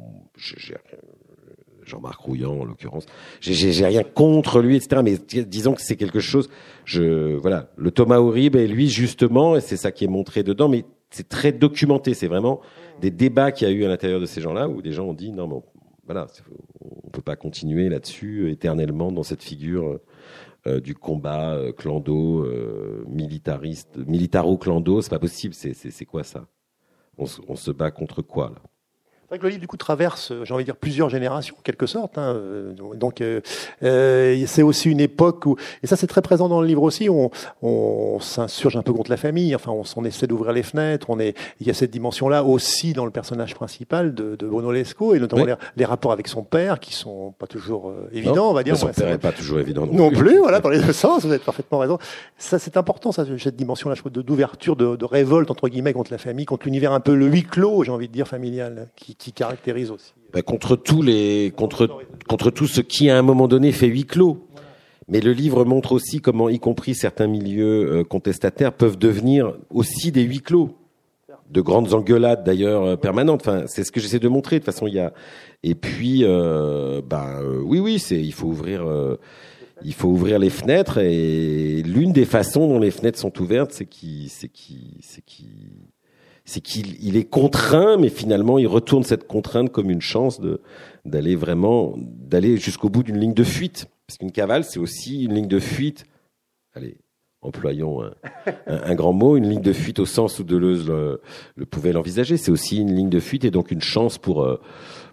Jean-Marc Rouillant en l'occurrence. J'ai rien contre lui, etc. Mais disons que c'est quelque chose. Je voilà, le Thomas Uribe et lui justement, et c'est ça qui est montré dedans, mais c'est très documenté. C'est vraiment des débats qu'il y a eu à l'intérieur de ces gens-là où des gens ont dit non, mais voilà, on peut pas continuer là-dessus éternellement dans cette figure. Euh, du combat euh, clando, euh, militariste, militaro-clando, c'est pas possible. C'est quoi ça? On, on se bat contre quoi là? Vrai que le livre, du coup, traverse, j'ai envie de dire, plusieurs générations, en quelque sorte. Hein. Donc, euh, euh, c'est aussi une époque où, et ça, c'est très présent dans le livre aussi, on, on s'insurge un peu contre la famille. Enfin, on, on essaie d'ouvrir les fenêtres. On est, il y a cette dimension-là aussi dans le personnage principal de, de Bruno Lescaut, et notamment les, rapports avec son père, qui sont pas toujours euh, évidents, on va dire. Son père n'est pas toujours évident non, plus. voilà, dans les deux sens. Vous avez parfaitement raison. Ça, c'est important, ça, cette dimension-là, d'ouverture, de, de révolte entre guillemets contre la famille, contre l'univers un peu le huis clos, j'ai envie de dire familial, qui qui caractérise aussi. Bah, contre tous les, contre, contre tout ce qui à un moment donné fait huis clos. Mais le livre montre aussi comment, y compris certains milieux euh, contestataires, peuvent devenir aussi des huis clos. De grandes engueulades d'ailleurs euh, permanentes. Enfin, c'est ce que j'essaie de montrer. De toute façon, il y a. Et puis, euh, bah, oui, oui, c'est. Il faut ouvrir. il faut ouvrir les fenêtres et l'une des façons dont les fenêtres sont ouvertes, c'est qu'il, c'est qu'il, c'est qu'il, c'est qu'il il est contraint, mais finalement il retourne cette contrainte comme une chance de d'aller vraiment d'aller jusqu'au bout d'une ligne de fuite. Parce qu'une cavale, c'est aussi une ligne de fuite. Allez, employons un, un, grand mot, une ligne de fuite au sens où Deleuze le, le pouvait l'envisager. C'est aussi une ligne de fuite et donc une chance pour euh,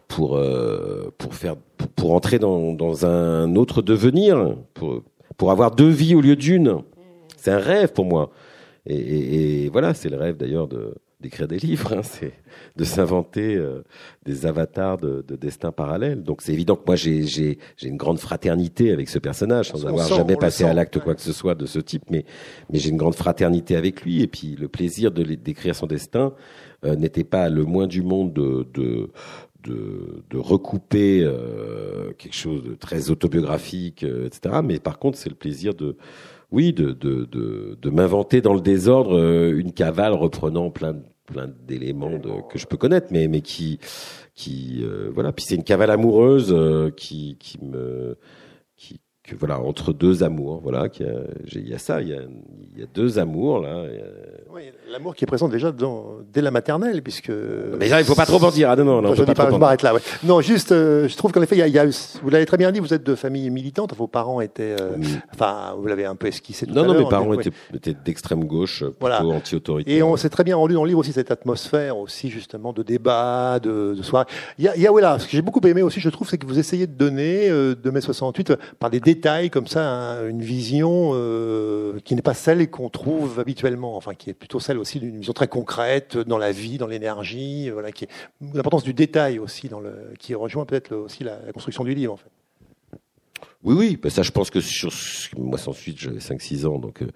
pour euh, pour faire pour, pour entrer dans, dans un autre devenir, pour pour avoir deux vies au lieu d'une. C'est un rêve pour moi. Et, et, et voilà, c'est le rêve d'ailleurs de d'écrire des livres, hein, c'est de s'inventer euh, des avatars de, de destin parallèles. Donc c'est évident que moi j'ai une grande fraternité avec ce personnage, sans avoir sent, jamais passé à l'acte quoi que ce soit de ce type, mais mais j'ai une grande fraternité avec lui et puis le plaisir de d'écrire son destin euh, n'était pas le moins du monde de de de, de recouper euh, quelque chose de très autobiographique, euh, etc. Mais par contre, c'est le plaisir de, oui, de, de, de, de m'inventer dans le désordre euh, une cavale reprenant plein de plein d'éléments que je peux connaître, mais mais qui qui euh, voilà. Puis c'est une cavale amoureuse euh, qui qui me qui que voilà entre deux amours, voilà. Il y a ça, il y a y a deux amours là. Oui, l'amour qui est présent déjà dans, dès la maternelle, puisque. Mais là, il faut pas trop en dire. Ah non non, non, on je pas pas, je m'arrête là. Ouais. Non, juste, euh, je trouve qu'en effet, il y y a- vous l'avez très bien dit, vous êtes de famille militante. Vos parents étaient, euh, enfin, vous l'avez un peu esquissé tout Non, à non, mes parents Ouais. étaient, étaient d'extrême gauche, plutôt Voilà. anti-autoritaire. Et on s'est très bien rendu dans le livre aussi cette atmosphère aussi justement de débat, de, de soirée. Il y a, y a voilà, ce que j'ai beaucoup aimé aussi, je trouve, c'est que vous essayez de donner euh, de mai 68 euh, par des détails comme ça hein, une vision euh, qui n'est pas celle qu'on trouve habituellement, enfin qui est plutôt celle aussi d'une vision très concrète dans la vie, dans l'énergie, voilà, l'importance du détail aussi dans le, qui rejoint peut-être aussi la, construction du livre. Oui, oui, bah ça, je pense que sur moi, sans suite, j'avais 5-6 ans, donc, euh,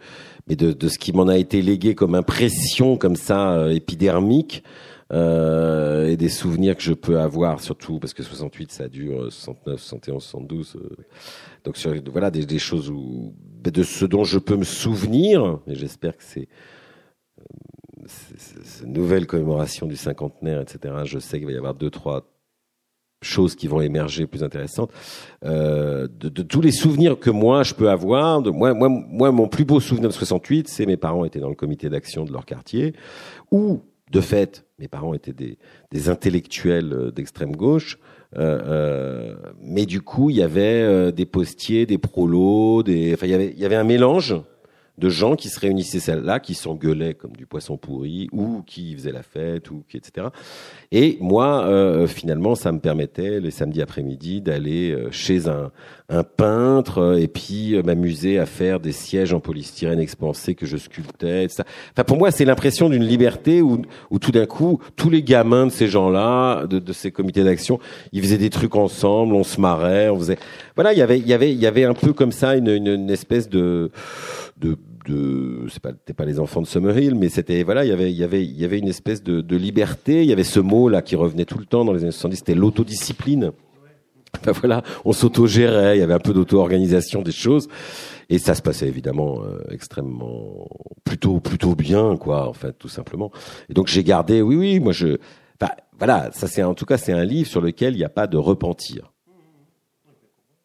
mais de, ce qui m'en a été légué comme impression, comme ça, euh, épidermique, euh, et des souvenirs que je peux avoir, surtout parce que 68, ça dure euh, 69, 71, 72. euh, donc voilà, des, choses où, bah, de ce dont je peux me souvenir, et j'espère que c'est- cette nouvelle commémoration du cinquantenaire, etc. Je sais qu'il va y avoir deux, trois choses qui vont émerger plus intéressantes. Euh, de, tous les souvenirs que moi je peux avoir, moi, mon plus beau souvenir de 68, c'est mes parents étaient dans le comité d'action de leur quartier, où de fait mes parents étaient des, intellectuels euh, d'extrême gauche. Euh, mais du coup, il y avait des postiers, des prolos, enfin, il y avait un mélange de gens qui se réunissaient là, qui s'engueulaient comme du poisson pourri, ou qui faisaient la fête, ou qui, etc. Et moi, euh, finalement, ça me permettait les samedis après-midi d'aller euh, chez un, un peintre euh, et puis euh, m'amuser à faire des sièges en polystyrène expansé que je sculptais. etc. Enfin, pour moi, c'est l'impression d'une liberté où, où tout d'un coup, tous les gamins de ces gens-là, de, de ces comités d'action, ils faisaient des trucs ensemble, on se marrait, on faisait. Voilà, il y avait, il y avait, il y avait un peu comme ça une, une, une espèce de de, de c'est pas pas les enfants de Summerhill mais c'était voilà il y avait il y avait il y avait une espèce de, de liberté. Il y avait ce mot là qui revenait tout le temps dans les années 70 c'était l'autodiscipline. Enfin, voilà on s'autogérait il y avait un peu d'auto-organisation des choses. Et ça se passait évidemment euh, extrêmement plutôt plutôt bien quoi en fait tout simplement. Et donc j'ai gardé oui oui moi je enfin, voilà ça c'est en tout cas c'est un livre sur lequel il n'y a pas de repentir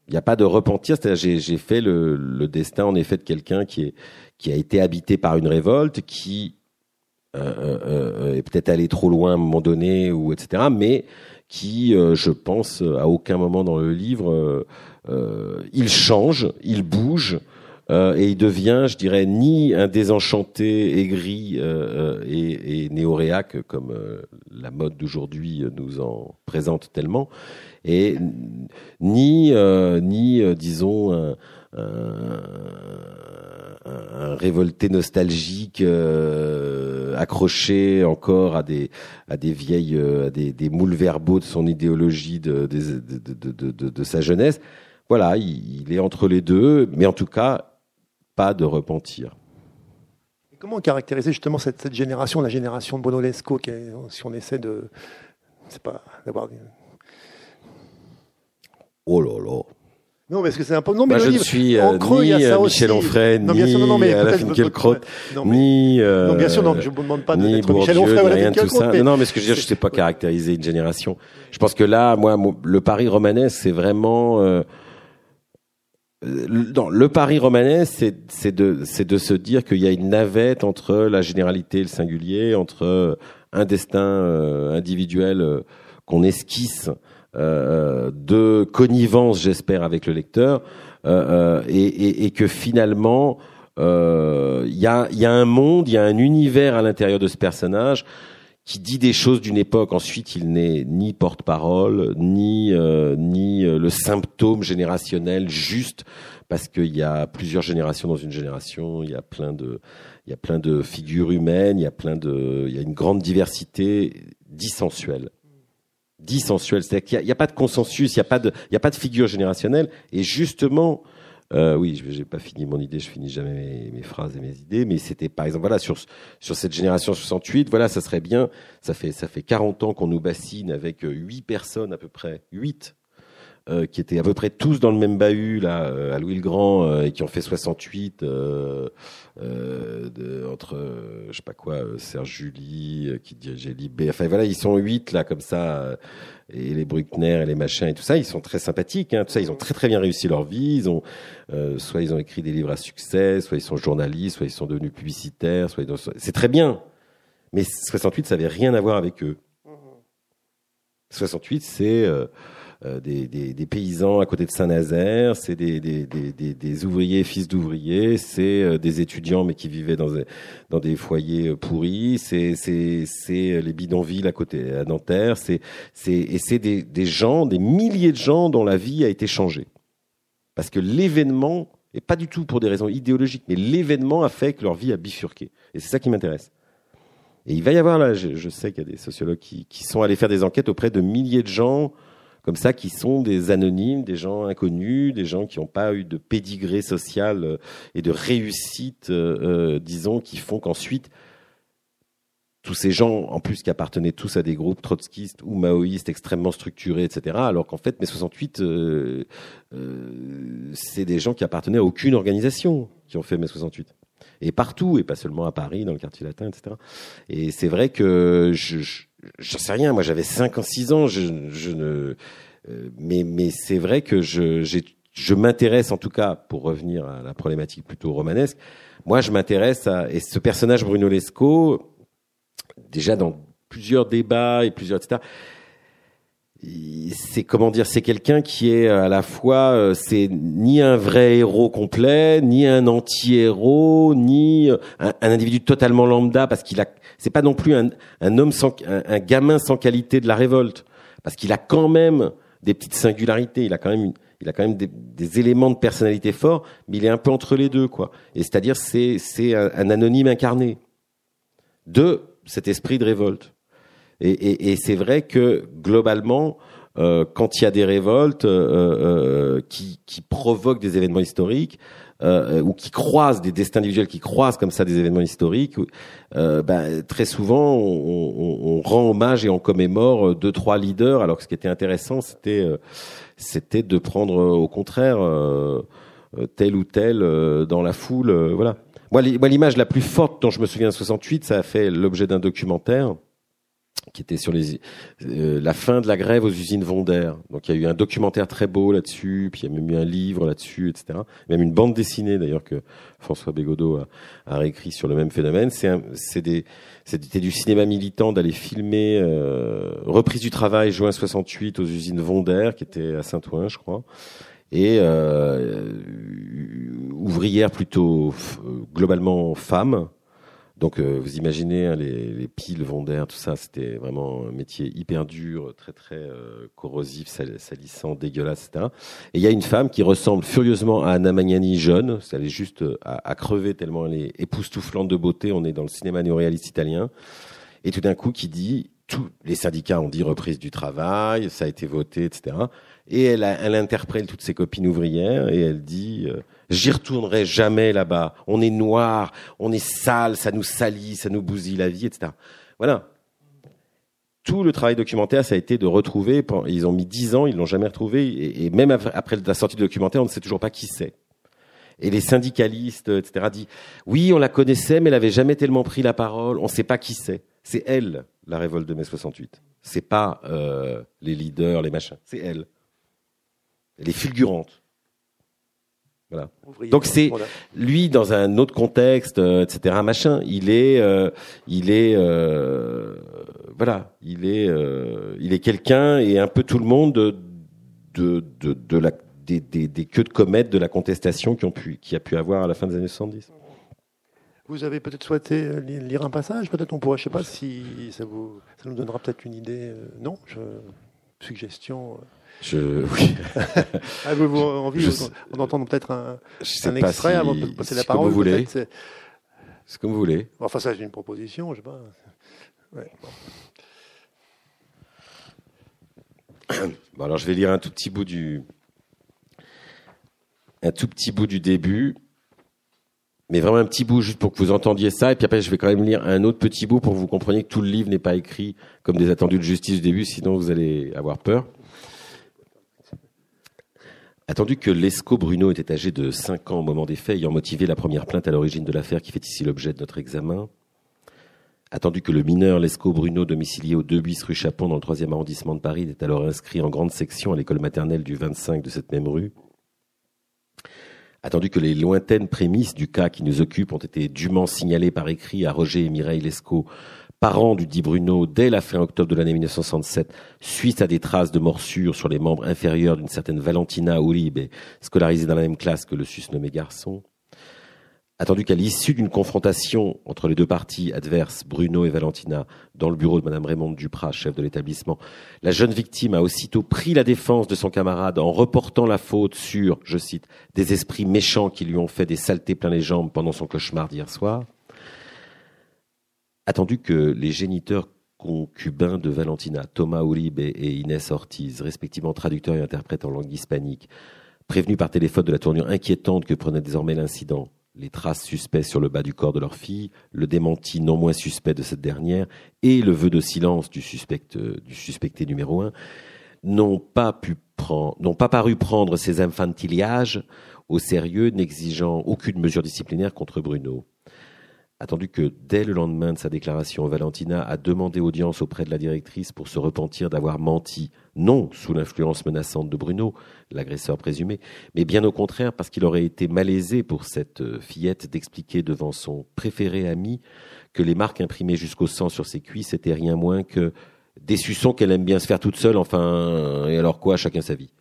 il n'y a pas de repentir, c'est-à-dire j'ai, fait le, le destin en effet de quelqu'un qui qui a été habité par une révolte, qui euh, euh, euh, est peut-être allé trop loin à un moment donné ou etc. Mais qui, euh, je pense, à aucun moment dans le livre, euh, euh, il change, il bouge. et il devient, je dirais, ni un désenchanté, aigri et, et néoréaque comme la mode d'aujourd'hui nous en présente tellement, et ni euh, ni euh, disons un, révolté nostalgique euh, accroché encore à des à des vieilles à des, moules verbaux de son idéologie de de, de, sa jeunesse voilà il, est entre les deux mais en tout cas pas de repentir Comment caractériser justement cette, cette génération, la génération de Bruno Lescaut, si on essaie de, c'est pas d'avoir. Oh là là Non, parce que c'est un peu. Non, mais Moi, le je ne suis euh, creux, ni euh. Michel Onfray, Non, ni non, non, mais Finkielkraut, Non, mais- ni euh, non, bien sûr, non, je ne vous demande pas de- ni d'être Michel Onfray ou ça. mais- Non, non, mais ce que je veux dire, je sais pas caractériser une génération. Je pense que là, moi, le Paris romanesque, c'est vraiment, euh, dans le pari romanesque, c'est de, de se dire qu'il y a une navette entre la généralité et le singulier, entre un destin individuel qu'on esquisse de connivence, j'espère, avec le lecteur, et, et, et, que finalement il euh, y, a, y a un monde, il y a un univers à l'intérieur de ce personnage qui dit des choses d'une époque. Ensuite, il n'est ni porte-parole, ni euh, ni euh, le symptôme générationnel juste parce qu'il y a plusieurs générations dans une génération. Il y a plein de il y a plein de figures humaines. Il y a plein de il y a une grande diversité dissensuelle. Dissensuelle, c'est-à-dire qu'il n'y a, pas de consensus, il n'y a pas de il y a pas de figure générationnelle. Et justement, euh, oui, je n'ai pas fini mon idée, je finis jamais mes, phrases et mes idées, mais c'était par exemple voilà sur sur cette génération 68, voilà, ça serait bien. Ça fait ça fait 40 ans qu'on nous bassine avec euh, huit personnes à peu près, huit euh, qui étaient à peu près tous dans le même bahut là euh, à Louis le Grand euh, et qui ont fait 68 euh, de, entre je sais pas quoi Serge Julie qui dirigeait Libé. Enfin voilà ils sont huit là comme ça et les Bruckner et les machins et tout ça ils sont très sympathiques hein, tout ça ils ont très très bien réussi leur vie. Ils ont soit ils ont écrit des livres à succès soit ils sont journalistes soit ils sont devenus publicitaires soit c'est très bien. Mais 68 ça avait rien à voir avec eux. 68 c'est euh, des, des, paysans à côté de Saint-Nazaire, c'est des, ouvriers, fils d'ouvriers, c'est euh, des étudiants mais qui vivaient dans, des foyers euh, pourris, c'est les bidonvilles à côté à Nanterre, c'est et c'est des, gens, des milliers de gens dont la vie a été changée. Parce que l'événement, et pas du tout pour des raisons idéologiques, mais l'événement a fait que leur vie a bifurqué. Et c'est ça qui m'intéresse. Et il va y avoir là, je, sais qu'il y a des sociologues qui sont allés faire des enquêtes auprès de milliers de gens comme ça qui sont des anonymes, des gens inconnus, des gens qui n'ont pas eu de pédigré social euh, et de réussite, euh, euh, disons, qui font qu'ensuite tous ces gens, en plus qui appartenaient tous à des groupes trotskistes ou maoïstes extrêmement structurés, etc., alors qu'en fait, mai 68, euh, c'est des gens qui appartenaient à aucune organisation qui ont fait mai 68. Et partout, et pas seulement à Paris, dans le quartier latin, etc. Et c'est vrai que je, je j'en sais rien. Moi, j'avais 5 ans, 6 ans. Je, je ne, euh, mais, mais c'est vrai que je, je m'intéresse, en tout cas, pour revenir à la problématique plutôt romanesque. Moi, je m'intéresse à et ce personnage Bruno Lescaut, déjà dans plusieurs débats et plusieurs etc c'est comment dire, c'est quelqu'un qui est à la fois, euh, c'est ni un vrai héros complet, ni un anti-héros, ni euh, un, individu totalement lambda, parce qu'il a, c'est pas non plus un, homme sans, un, gamin sans qualité de la révolte, parce qu'il a quand même des petites singularités, il a quand même, il a quand même des, éléments de personnalité forts, mais il est un peu entre les deux, quoi. Et c'est-à-dire, c'est, c'est un, anonyme incarné de cet esprit de révolte. Et, c'est vrai que globalement, euh, quand il y a des révoltes euh, euh, qui, provoquent des événements historiques euh, ou qui croisent des destins individuels, qui croisent comme ça des événements historiques, ben, très souvent on, on, on, rend hommage et on commémore deux trois leaders. Alors que ce qui était intéressant, c'était c'était de prendre au contraire tel ou tel dans la foule. voilà. Moi, l'image la plus forte dont je me souviens de 68, ça a fait l'objet d'un documentaire qui était sur les, euh, la fin de la grève aux usines Vondaire. Donc il y a eu un documentaire très beau là-dessus, puis il y a même eu un livre là-dessus, etc. Même une bande dessinée d'ailleurs que François Bégodeau a, a réécrit sur le même phénomène. C'est c'était du cinéma militant d'aller filmer euh, reprise du travail juin 68 aux usines Vondaire qui était à Saint-Ouen, je crois. Et euh, ouvrière plutôt globalement femme, donc euh, vous imaginez hein, les, les, piles Vondaire, tout ça, c'était vraiment un métier hyper dur, très très euh, corrosif, salissant, dégueulasse, etc. Et il y a une femme qui ressemble furieusement à Anna Magnani jeune, elle est juste euh, à, à, crever tellement elle est époustouflante de beauté, on est dans le cinéma néoréaliste italien. Et tout d'un coup qui dit, tous les syndicats ont dit reprise du travail, ça a été voté, etc. Et elle, elle interprète toutes ses copines ouvrières et elle dit J'y retournerai jamais là-bas. On est noir, on est sale, ça nous salit, ça nous bousille la vie, etc. Voilà. Tout le travail documentaire, ça a été de retrouver. Ils ont mis dix ans, ils l'ont jamais retrouvé, et, même après la sortie du documentaire, on ne sait toujours pas qui c'est. Et les syndicalistes, etc., disent oui, on la connaissait, mais elle avait jamais tellement pris la parole. On ne sait pas qui c'est. C'est elle, la révolte de mai 68. C'est pas euh, les leaders, les machins. C'est elle. Elle est fulgurante. Voilà. Donc c'est lui dans un autre contexte, euh, etc. Machin. Il est, euh, il est, euh, voilà, il est, il est quelqu'un et un peu tout le monde de de, de, de la des, des, des, queues de comète de la contestation qui ont pu, qui a pu avoir à la fin des années 70. Vous avez peut-être souhaité lire un passage, peut-être on pourrait, je sais pas si ça vous, ça nous donnera peut-être une idée. Non, je, suggestion. Je, oui. Avez-vous envie d'entendre peut-être un, un extrait avant de passer la parole Comme vous voulez. C'est comme vous voulez. Enfin, ça, c'est une proposition, je sais pas. Ouais, bon. alors, je vais lire un tout petit bout du, un tout petit bout du début, mais vraiment un petit bout juste pour que vous entendiez ça, et puis après, je vais quand même lire un autre petit bout pour que vous compreniez que tout le livre n'est pas écrit comme des attendus de justice du début, sinon vous allez avoir peur. Attendu que Lescaut Bruno était âgé de 5 ans au moment des faits, ayant motivé la première plainte à l'origine de l'affaire qui fait ici l'objet de notre examen, attendu que le mineur Lescaut Bruno, domicilié au 2 bis rue Chapon dans le 3e arrondissement de Paris, est alors inscrit en grande section à l'école maternelle du 25 de cette même rue, attendu que les lointaines prémices du cas qui nous occupe ont été dûment signalées par écrit à Roger et Mireille Lescaut parents du dit Bruno dès la fin octobre de l'année 1967, suite à des traces de morsures sur les membres inférieurs d'une certaine Valentina Uribe, scolarisée dans la même classe que le susnommé garçon. Attendu qu'à l'issue d'une confrontation entre les deux parties adverses, Bruno et Valentina, dans le bureau de Madame Raymond Duprat, chef de l'établissement, la jeune victime a aussitôt pris la défense de son camarade en reportant la faute sur, je cite, des esprits méchants qui lui ont fait des saletés plein les jambes pendant son cauchemar d'hier soir attendu que les géniteurs concubins de Valentina, Thomas Uribe et Inès Ortiz, respectivement traducteurs et interprètes en langue hispanique, prévenus par téléphone de la tournure inquiétante que prenait désormais l'incident, les traces suspectes sur le bas du corps de leur fille, le démenti non moins suspect de cette dernière et le vœu de silence du, suspect, du suspecté numéro un, n'ont pas pu pas paru prendre ces infantillages au sérieux, n'exigeant aucune mesure disciplinaire contre Bruno attendu que dès le lendemain de sa déclaration, Valentina a demandé audience auprès de la directrice pour se repentir d'avoir menti, non sous l'influence menaçante de Bruno, l'agresseur présumé, mais bien au contraire parce qu'il aurait été malaisé pour cette euh, fillette d'expliquer devant son préféré ami que les marques imprimées jusqu'au sang sur ses cuisses étaient rien moins que des suçons qu'elle aime bien se faire toute seule, enfin, et alors quoi, chacun sa vie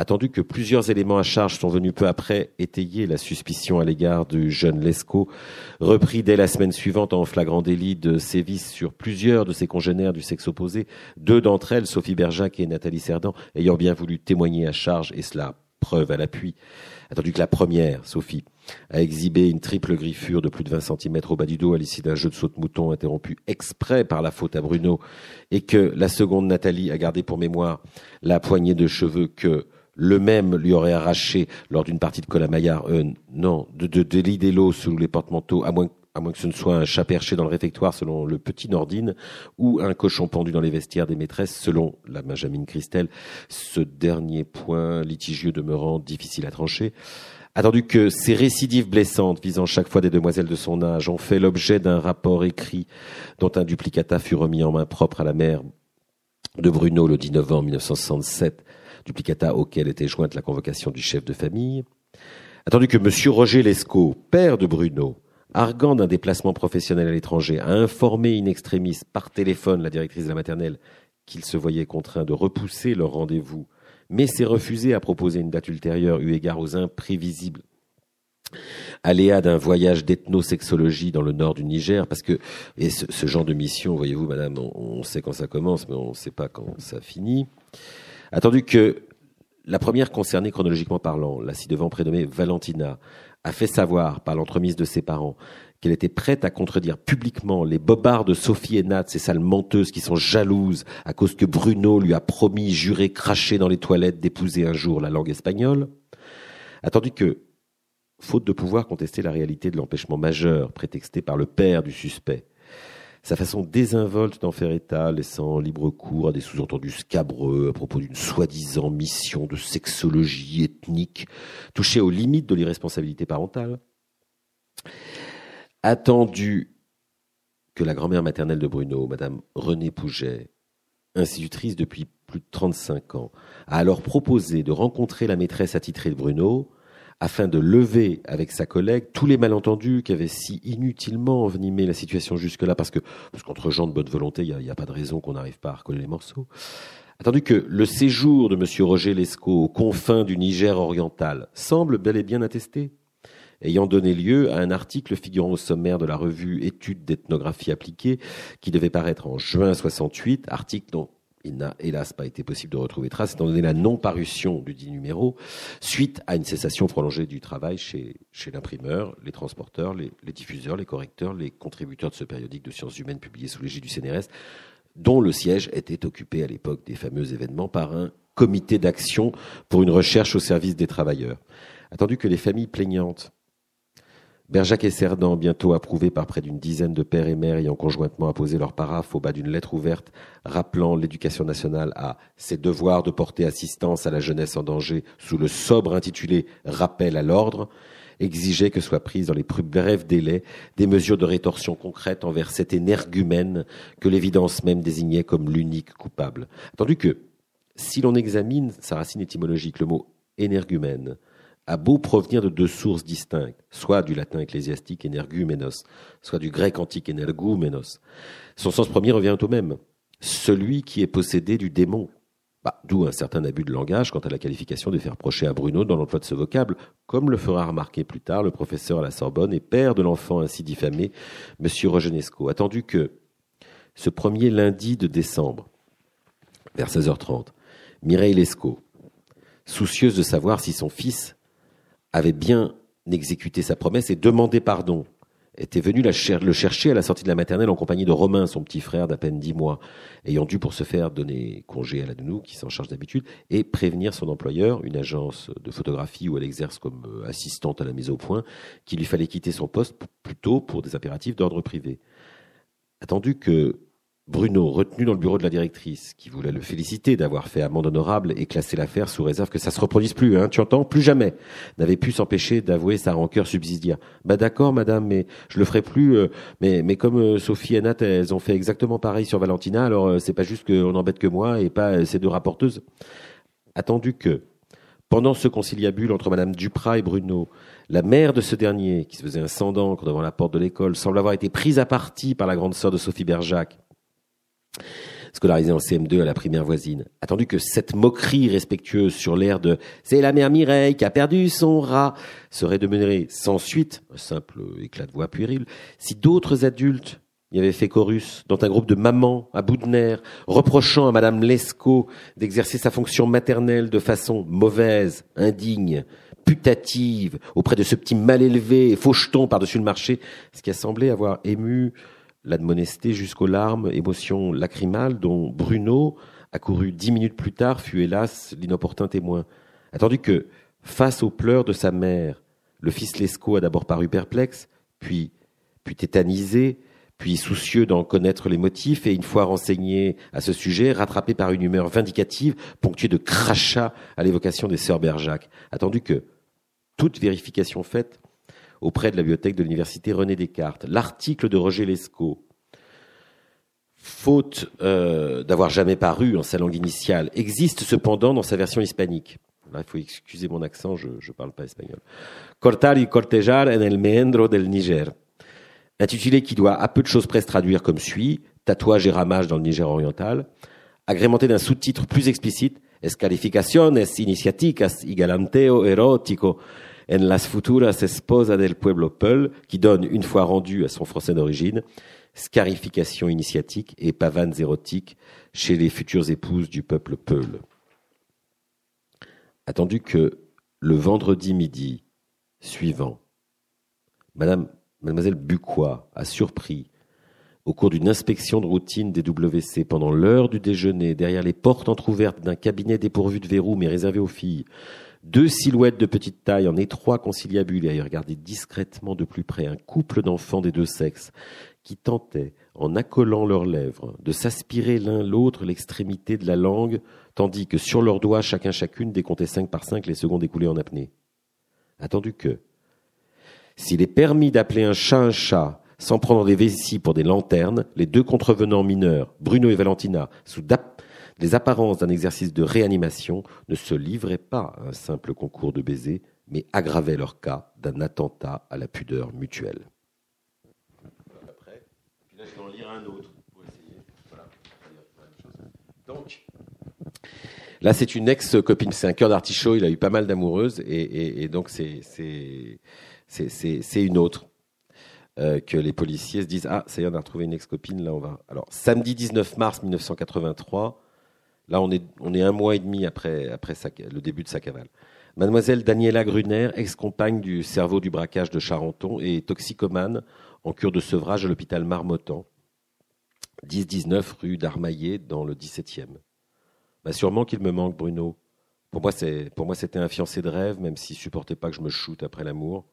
attendu que plusieurs éléments à charge sont venus peu après étayer la suspicion à l'égard du jeune Lescaut, repris dès la semaine suivante en flagrant délit de sévices sur plusieurs de ses congénères du sexe opposé, deux d'entre elles, Sophie Berjac et Nathalie Cerdan, ayant bien voulu témoigner à charge, et cela preuve à l'appui, attendu que la première, Sophie, a exhibé une triple griffure de plus de 20 cm au bas du dos à l'issue d'un jeu de saute-mouton interrompu exprès par la faute à Bruno, et que la seconde, Nathalie, a gardé pour mémoire la poignée de cheveux que le même lui aurait arraché lors d'une partie de Colamaillard, euh, non, de, de, de l'eau sous les porte-manteaux, à moins, à moins que ce ne soit un chat perché dans le réfectoire selon le petit Nordine, ou un cochon pendu dans les vestiaires des maîtresses selon la Benjamin Christelle, ce dernier point litigieux demeurant difficile à trancher. Attendu que ces récidives blessantes visant chaque fois des demoiselles de son âge ont fait l'objet d'un rapport écrit dont un duplicata fut remis en main propre à la mère de Bruno le 10 novembre 1967 duplicata auquel était jointe la convocation du chef de famille, attendu que M. Roger Lescaut, père de Bruno, arguant d'un déplacement professionnel à l'étranger, a informé in extremis par téléphone la directrice de la maternelle qu'il se voyait contraint de repousser leur rendez-vous, mais s'est refusé à proposer une date ultérieure eu égard aux imprévisibles aléas d'un voyage d'ethnosexologie dans le nord du Niger, parce que ce, genre de mission, voyez-vous, madame, on, sait quand ça commence, mais on ne sait pas quand ça finit. Attendu que la première concernée chronologiquement parlant, la ci-devant prénommée Valentina, a fait savoir par l'entremise de ses parents qu'elle était prête à contredire publiquement les bobards de Sophie et Nat, ces sales menteuses qui sont jalouses à cause que Bruno lui a promis, juré, craché dans les toilettes d'épouser un jour la langue espagnole, attendu que, faute de pouvoir contester la réalité de l'empêchement majeur prétexté par le père du suspect, sa façon désinvolte d'en faire état, laissant libre cours à des sous-entendus scabreux à propos d'une soi-disant mission de sexologie ethnique, touchée aux limites de l'irresponsabilité parentale. Attendu que la grand-mère maternelle de Bruno, Madame Renée Pouget, institutrice depuis plus de 35 ans, a alors proposé de rencontrer la maîtresse attitrée de Bruno, afin de lever avec sa collègue tous les malentendus qui avaient si inutilement envenimé la situation jusque-là, parce que parce qu'entre gens de bonne volonté, il n'y a, pas de raison qu'on n'arrive pas à recoller les morceaux. Attendu que le séjour de M. Roger Lescaut aux confins du Niger oriental semble bel et bien attesté, ayant donné lieu à un article figurant au sommaire de la revue Études d'ethnographie appliquée, qui devait paraître en juin 68, article dont il n'a hélas pas été possible de retrouver trace, étant donné la non-parution du dit numéro, suite à une cessation prolongée du travail chez, chez l'imprimeur, les transporteurs, les, diffuseurs, les correcteurs, les contributeurs de ce périodique de sciences humaines publié sous l'égide du CNRS, dont le siège était occupé à l'époque des fameux événements par un comité d'action pour une recherche au service des travailleurs. Attendu que les familles plaignantes Berjac et Cerdan, bientôt approuvés par près d'une dizaine de pères et mères ayant conjointement apposé leur paraphe au bas d'une lettre ouverte rappelant l'éducation nationale à ses devoirs de porter assistance à la jeunesse en danger sous le sobre intitulé Rappel à l'ordre, exigeaient que soient prises dans les plus brefs délais des mesures de rétorsion concrètes envers cet énergumène que l'évidence même désignait comme l'unique coupable. Attendu que, si l'on examine sa racine étymologique, le mot énergumène a beau provenir de deux sources distinctes, soit du latin ecclésiastique energumenos, soit du grec antique energoumenos. Son sens premier revient au même, celui qui est possédé du démon. Bah, D'où un certain abus de langage quant à la qualification de faire reprocher à Bruno dans l'emploi de ce vocable, comme le fera remarquer plus tard le professeur à la Sorbonne et père de l'enfant ainsi diffamé, M. Rogenesco. Attendu que, ce premier lundi de décembre, vers 16h30, Mireille Lescaut, soucieuse de savoir si son fils avait bien exécuté sa promesse et demandé pardon, était venu le chercher à la sortie de la maternelle en compagnie de Romain, son petit frère d'à peine dix mois, ayant dû pour ce faire donner congé à la nounou, qui s'en charge d'habitude, et prévenir son employeur, une agence de photographie où elle exerce comme euh, assistante à la mise au point, qu'il lui fallait quitter son poste plutôt pour des impératifs d'ordre privé. Attendu que Bruno, retenu dans le bureau de la directrice, qui voulait le féliciter d'avoir fait amende honorable et classer l'affaire sous réserve que ça se reproduise plus, hein, tu entends, plus jamais, n'avait pu s'empêcher d'avouer sa rancœur subsidiaire. Bah d'accord, madame, mais je le ferai plus. Euh, mais mais comme euh, Sophie et Nat, elles ont fait exactement pareil sur Valentina, alors euh, c'est pas juste qu'on embête que moi et pas ces deux rapporteuses. Attendu que pendant ce conciliabule entre Madame Duprat et Bruno, la mère de ce dernier, qui se faisait un sang d'encre devant la porte de l'école, semble avoir été prise à partie par la grande sœur de Sophie Berjac scolarisé en CM2 à la primaire voisine. Attendu que cette moquerie respectueuse sur l'air de c'est la mère Mireille qui a perdu son rat serait demeurée sans suite, un simple éclat de voix puéril, si d'autres adultes y avaient fait chorus dans un groupe de mamans à bout de nerfs, reprochant à Madame Lescaut d'exercer sa fonction maternelle de façon mauvaise, indigne, putative, auprès de ce petit mal élevé et faucheton par-dessus le marché, ce qui a semblé avoir ému l'admonesté jusqu'aux larmes, émotion lacrymale dont Bruno, accouru dix minutes plus tard, fut hélas l'inopportun témoin. Attendu que, face aux pleurs de sa mère, le fils Lescaut a d'abord paru perplexe, puis, puis tétanisé, puis soucieux d'en connaître les motifs, et une fois renseigné à ce sujet, rattrapé par une humeur vindicative, ponctuée de crachats à l'évocation des sœurs Berjac. Attendu que, toute vérification faite, auprès de la bibliothèque de l'université René Descartes. L'article de Roger Lescaut, faute euh, d'avoir jamais paru en sa langue initiale, existe cependant dans sa version hispanique. Là, il faut excuser mon accent, je ne parle pas espagnol. Cortar y cortejar en el meandro del Niger. Intitulé qui doit à peu de choses près se traduire comme suit, tatouage et ramage dans le Niger oriental, agrémenté d'un sous-titre plus explicite, Escalificaciones iniciaticas y galanteo erótico en las futuras esposas del pueblo Peul, qui donne, une fois rendu à son français d'origine, scarification initiatique et pavanes érotiques chez les futures épouses du peuple Peul. Attendu que le vendredi midi suivant, Madame, Mademoiselle Bucois a surpris, au cours d'une inspection de routine des WC pendant l'heure du déjeuner, derrière les portes entr'ouvertes d'un cabinet dépourvu de verrou mais réservé aux filles, deux silhouettes de petite taille en étroit conciliabule et à regarder discrètement de plus près un couple d'enfants des deux sexes qui tentaient, en accolant leurs lèvres, de s'aspirer l'un l'autre l'extrémité de la langue, tandis que sur leurs doigts, chacun chacune décomptait cinq par cinq les secondes écoulées en apnée. Attendu que, s'il est permis d'appeler un chat un chat, sans prendre des vessies pour des lanternes, les deux contrevenants mineurs, Bruno et Valentina, sous les apparences d'un exercice de réanimation ne se livraient pas à un simple concours de baisers, mais aggravait leur cas d'un attentat à la pudeur mutuelle. Après, là, je vais en lire un autre pour essayer. Voilà. Donc, là, c'est une ex-copine, c'est un cœur d'artichaut, il a eu pas mal d'amoureuses, et, donc c'est une autre. Euh, que les policiers se disent ah ça y est on a retrouvé une ex-copine là on va alors samedi 19 mars 1983 là on est un mois et demi après le début de sa cavale Mademoiselle Daniela Gruner, ex-compagne du cerveau du braquage de Charenton et toxicomane en cure de sevrage à l'hôpital Marmottan, 10-19 rue d'Armaillé dans le 17e. Bah sûrement qu'il me manque, Bruno. Pour moi, c'est, pour moi, c'était un fiancé de rêve, même s'il supportait pas que je me shoote après l'amour.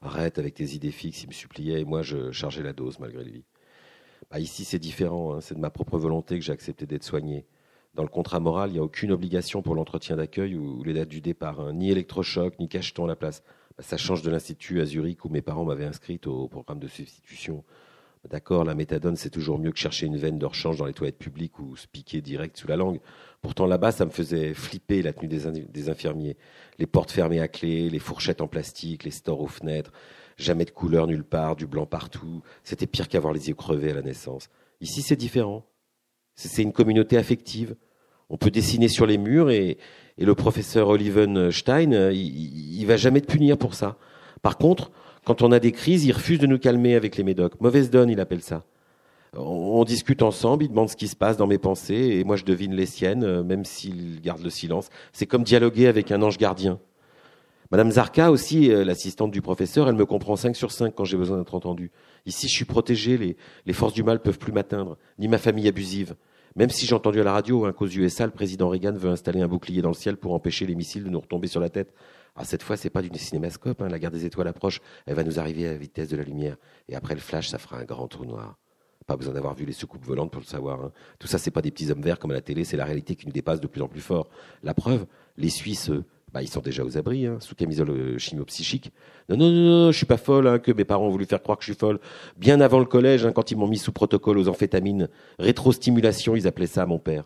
Arrête avec tes idées fixes, il me suppliait, et moi, je chargeais la dose malgré lui. Bah ici, c'est différent, hein. c'est de ma propre volonté que j'ai accepté d'être soigné. Dans le contrat moral, il n'y a aucune obligation pour l'entretien d'accueil ou, les dates du départ, hein. ni électrochoc, ni cacheton la place. Bah, ça change de l'institut à Zurich où mes parents m'avaient inscrite au programme de substitution. Bah, d'accord, la méthadone, c'est toujours mieux que chercher une veine de rechange dans les toilettes publiques ou se piquer direct sous la langue. Pourtant, là-bas, ça me faisait flipper la tenue des, des, infirmiers. Les portes fermées à clé, les fourchettes en plastique, les stores aux fenêtres, jamais de couleur nulle part, du blanc partout. C'était pire qu'avoir les yeux crevés à la naissance. Ici, c'est différent. C'est une communauté affective on peut dessiner sur les murs et, le professeur Olivenstein, euh, il, il va jamais te punir pour ça. Par contre, quand on a des crises, il refuse de nous calmer avec les médocs. Mauvaise donne, il appelle ça. On, discute ensemble, il demande ce qui se passe dans mes pensées et moi je devine les siennes, euh, même s'il garde le silence. C'est comme dialoguer avec un ange gardien. Madame Zarka aussi, euh, l'assistante du professeur, elle me comprend 5 sur 5 quand j'ai besoin d'être entendu. Ici, je suis protégé, les, forces du mal peuvent plus m'atteindre, ni ma famille abusive. Même si j'ai entendu à la radio, hein, qu'aux USA, le président Reagan veut installer un bouclier dans le ciel pour empêcher les missiles de nous retomber sur la tête. Ah, cette fois, c'est pas du cinémascope. Hein. La guerre des étoiles approche. Elle va nous arriver à la vitesse de la lumière. Et après le flash, ça fera un grand trou noir. Pas besoin d'avoir vu les soucoupes volantes pour le savoir. Hein. Tout ça, c'est pas des petits hommes verts comme à la télé. C'est la réalité qui nous dépasse de plus en plus fort. La preuve, les Suisses, bah, ils sont déjà aux abris, hein, sous camisole euh, chimio-psychique. Non, non, non, non, je suis pas folle, hein, que mes parents ont voulu faire croire que je suis folle. Bien avant le collège, hein, quand ils m'ont mis sous protocole aux amphétamines, rétrostimulation, ils appelaient ça mon père.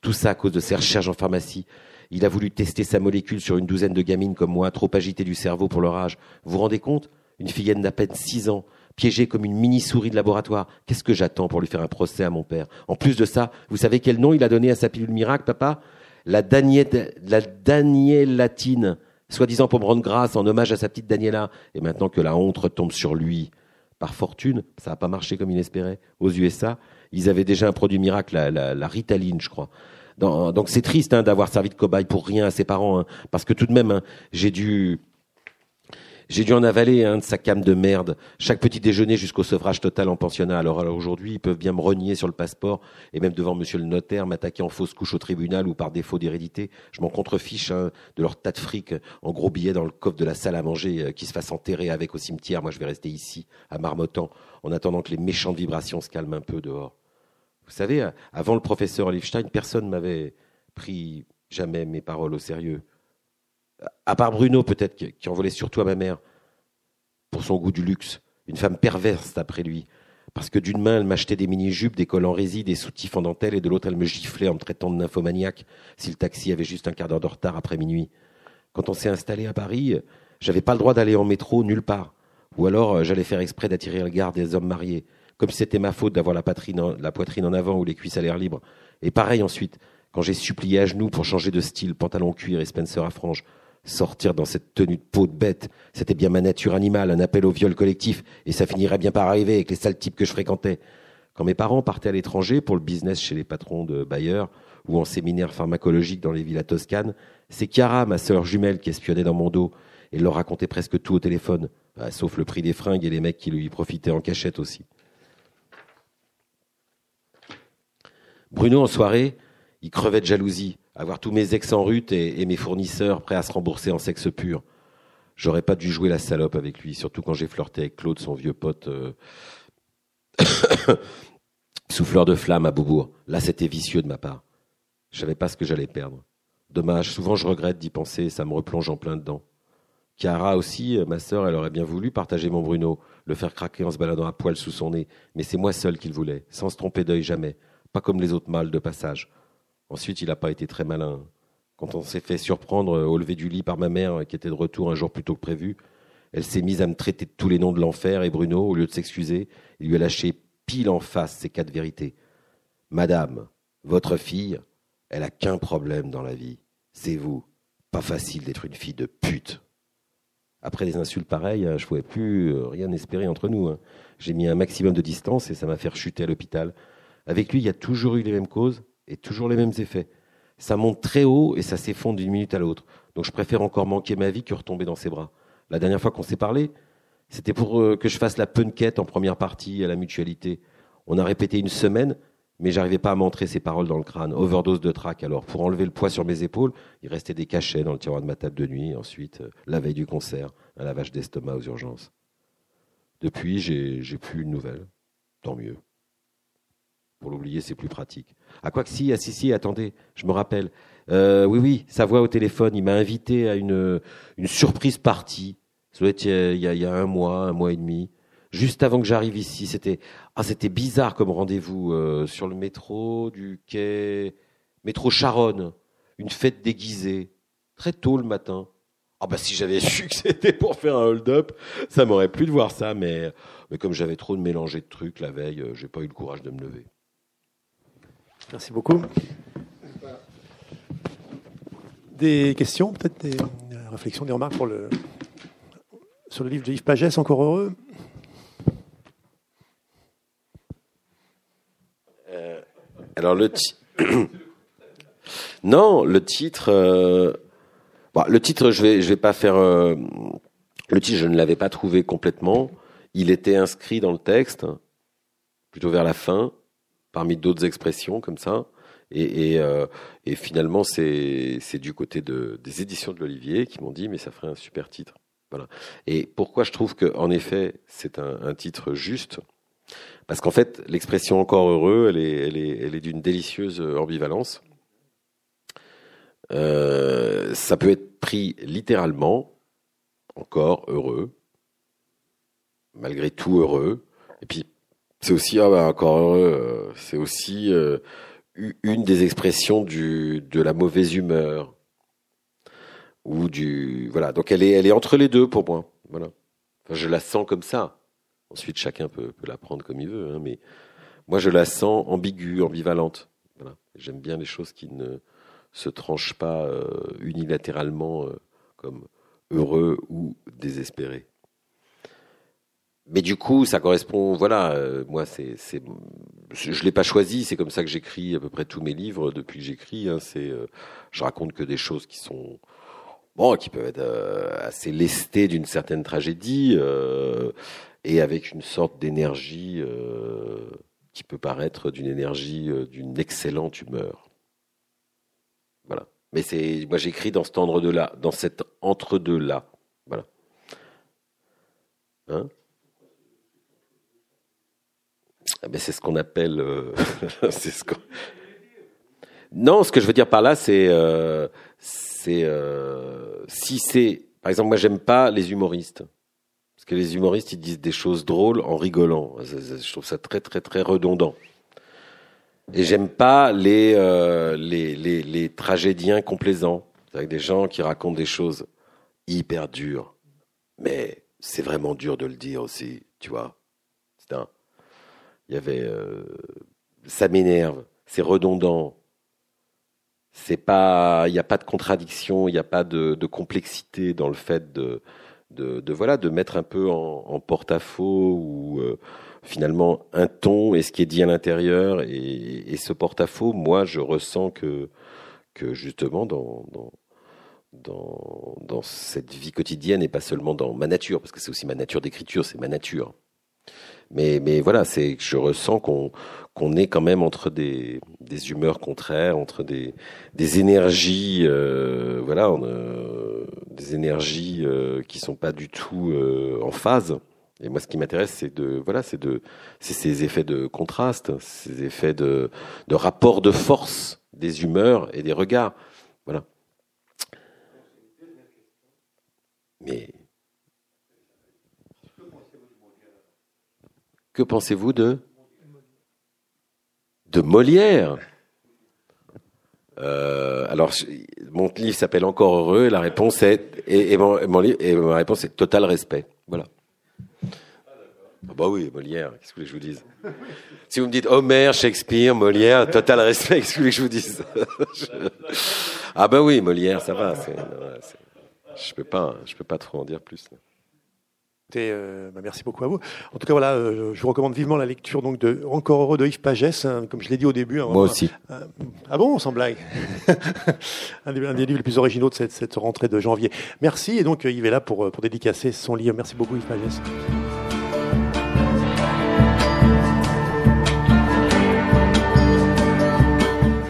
Tout ça à cause de ses recherches en pharmacie. Il a voulu tester sa molécule sur une douzaine de gamines comme moi, trop agitées du cerveau pour leur âge. Vous vous rendez compte? Une fillette d'à peine six ans, piégée comme une mini-souris de laboratoire. Qu'est-ce que j'attends pour lui faire un procès à mon père? En plus de ça, vous savez quel nom il a donné à sa pilule miracle, papa? La, Danielle, la latine, soi-disant pour me rendre grâce en hommage à sa petite Daniela. Et maintenant que la honte retombe sur lui, par fortune, ça n'a pas marché comme il espérait. Aux USA, ils avaient déjà un produit miracle, la, Ritaline, je crois. donc c'est triste hein, d'avoir servi de cobaye pour rien à ses parents, hein, parce que tout de même, hein, j'ai dû j'ai dû en avaler un de sa cam de merde. Chaque petit déjeuner jusqu'au sevrage total en pensionnat. Alors, aujourd'hui, ils peuvent bien me renier sur le passeport et même devant monsieur le notaire m'attaquer en fausse couche au tribunal ou par défaut d'hérédité. Je m'en contrefiche hein, de leur tas de fric en gros billets dans le coffre de la salle à manger euh, qui se fasse enterrer avec au cimetière. Moi, je vais rester ici, à Marmottan, en attendant que les méchantes vibrations se calment un peu dehors. Vous savez, avant le professeur Olifstein, personne m'avait pris jamais mes paroles au sérieux à part Bruno peut-être, qui en volait surtout à ma mère, pour son goût du luxe, une femme perverse d'après lui, parce que d'une main elle m'achetait des mini-jupes, des collants réside, des soutifs en dentelle, et de l'autre elle me giflait en me traitant de nymphomaniaque si le taxi avait juste un quart d'heure de retard après minuit. Quand on s'est installé à Paris, j'avais pas le droit d'aller en métro nulle part, ou alors euh, j'allais faire exprès d'attirer le regard des hommes mariés, comme si c'était ma faute d'avoir la, la poitrine en avant ou les cuisses à l'air libre. Et pareil ensuite, quand j'ai supplié à genoux pour changer de style, pantalon cuir et Spencer à franges, sortir dans cette tenue de peau de bête. C'était bien ma nature animale, un appel au viol collectif, et ça finirait bien par arriver avec les sales types que je fréquentais. Quand mes parents partaient à l'étranger pour le business chez les patrons de Bayer ou en séminaire pharmacologique dans les villas toscanes, c'est Chiara, ma sœur jumelle, qui espionnait dans mon dos et leur racontait presque tout au téléphone, ah, sauf le prix des fringues et les mecs qui lui profitaient en cachette aussi. Bruno, en soirée, il crevait de jalousie avoir tous mes ex en rute et, mes fournisseurs prêts à se rembourser en sexe pur. J'aurais pas dû jouer la salope avec lui, surtout quand j'ai flirté avec Claude, son vieux pote, euh... souffleur de flamme à Beaubourg. Là, c'était vicieux de ma part. Je savais pas ce que j'allais perdre. Dommage, souvent je regrette d'y penser, ça me replonge en plein dedans. Chiara aussi, ma sœur, elle aurait bien voulu partager mon Bruno, le faire craquer en se baladant à poil sous son nez, mais c'est moi seul qu'il voulait, sans se tromper d'œil jamais, pas comme les autres mâles de passage. Ensuite, il n'a pas été très malin. quand on s'est fait surprendre au lever du lit par ma mère, qui était de retour un jour plus tôt que prévu, elle s'est mise à me traiter de tous les noms de l'enfer et Bruno, au lieu de s'excuser, il lui a lâché pile en face ces quatre vérités. Madame, votre fille, elle a qu'un problème dans la vie, c'est vous. Pas facile d'être une fille de pute. Après des insultes pareilles, je ne pouvais plus euh, rien espérer entre nous. Hein. J'ai mis un maximum de distance et ça m'a fait chuter à l'hôpital. Avec lui, il y a toujours eu les mêmes causes et toujours les mêmes effets. Ça monte très haut et ça s'effondre d'une minute à l'autre. Donc je préfère encore manquer ma vie que retomber dans ses bras. La dernière fois qu'on s'est parlé, c'était pour euh, que je fasse la punquette en première partie à la mutualité. On a répété une semaine, mais j'arrivais pas à m'entrer ces paroles dans le crâne. Overdose de trac. Alors, pour enlever le poids sur mes épaules, il restait des cachets dans le tiroir de ma table de nuit. Ensuite, euh, la veille du concert, un lavage d'estomac aux urgences. Depuis, j'ai plus une nouvelle. Tant mieux. Pour l'oublier, c'est plus pratique. Ah, quoi que si, ah, si, si, attendez, je me rappelle. Euh, oui, oui, sa voix au téléphone, il m'a invité à une, surprise partie ça doit être il y, a, un mois, un mois et demi. Juste avant que j'arrive ici, c'était ah c'était bizarre comme rendez-vous euh, sur le métro du quai métro Charonne, une fête déguisée, très tôt le matin. Ah bah si j'avais su que c'était pour faire un hold-up, ça m'aurait plu de voir ça, mais mais comme j'avais trop de mélangé de trucs la veille, euh, j'ai pas eu le courage de me lever. Merci beaucoup. Des questions, peut-être des réflexions, des remarques pour le sur le livre de Yves Pagès, encore heureux? Euh, Alors le non, le titre, euh, bah, le titre, je vais, je vais pas faire. Euh, le titre, je ne l'avais pas trouvé complètement. Il était inscrit dans le texte, plutôt vers la fin, parmi d'autres expressions comme ça. Et, et finalement, c'est du côté de, des éditions de l'Olivier qui m'ont dit, mais ça ferait un super titre. Voilà. Et pourquoi je trouve que, en effet, c'est un, titre juste? Parce qu'en fait, l'expression encore heureux, elle est d'une délicieuse ambivalence. Euh, ça peut être pris littéralement, encore heureux, malgré tout heureux. Et puis, c'est aussi, ah bah, encore heureux, euh, c'est aussi euh, une des expressions de la mauvaise humeur, ou du voilà. Donc elle est elle est entre les deux pour moi. Voilà. je la sens comme ça. Ensuite, chacun peut, peut la prendre comme il veut, hein, mais moi je la sens ambiguë, ambivalente. Voilà. J'aime bien les choses qui ne se tranchent pas euh, unilatéralement comme heureux ou désespéré. Mais du coup, ça correspond. Voilà, euh, moi, c'est, c'est, je l'ai pas choisi. C'est comme ça que j'écris à peu près tous mes livres depuis que j'écris. Hein, c'est, je raconte que des choses qui sont bon, qui peuvent être euh, assez lestés d'une certaine tragédie euh, et avec une sorte d'énergie euh, qui peut paraître d'une énergie d'une excellente humeur. Voilà. Mais c'est moi j'écris dans cet entre-deux là, dans cet entre-deux là. Voilà. Hein? Ah ben c'est ce qu'on appelle. c'est ce non, ce que je veux dire par là, c'est c'est euh, si c'est par exemple moi j'aime pas les humoristes. Parce que les humoristes ils disent des choses drôles en rigolant. Je trouve ça très très très redondant. Et j'aime pas les, euh, les, les les tragédiens complaisants. Avec des gens qui racontent des choses hyper dures. Mais c'est vraiment dur de le dire aussi tu vois il y avait euh, ça m'énerve c'est redondant c'est pas, il n'y a pas de contradiction, il n'y a pas de, complexité dans le fait de, de, voilà, de mettre un peu en, porte-à-faux ou euh, finalement un ton et ce qui est dit à l'intérieur et, ce porte-à-faux, moi je ressens que que justement dans, dans dans, dans cette vie quotidienne et pas seulement dans ma nature, parce que c'est aussi ma nature d'écriture, c'est ma nature. Mais, mais voilà, c'est je ressens qu'on qu'on est quand même entre des, des humeurs contraires, entre des, des énergies, euh, voilà, euh, des énergies euh, qui sont pas du tout euh, en phase. Et moi, ce qui m'intéresse, c'est de, voilà, c'est de, c'est ces effets de contraste, ces effets de, de rapport de force des humeurs et des regards, voilà. Mais Que pensez-vous de de Molière? Euh, Alors mon livre s'appelle Encore heureux. Et la réponse est et, mon, et ma réponse est total respect. Voilà. Ah bah oui, Molière, qu'est-ce que je vous dise? Si vous me dites Homer, Shakespeare, Molière, total respect, qu'est-ce que je vous dise? Ah bah oui, Molière, ça va. Je peux pas, je peux pas trop en dire plus. Euh, bah, merci beaucoup à vous. En tout cas, voilà, euh, je vous recommande vivement la lecture donc de Encore heureux de Yves Pagès, hein, comme je l'ai dit au début. Hein, Moi aussi. Euh, ah bon, sans blague? un, des, livres les plus originaux de cette, cette, rentrée de janvier. Merci. Et donc, Yves est là pour, pour dédicacer son livre. Merci beaucoup, Yves Pagès.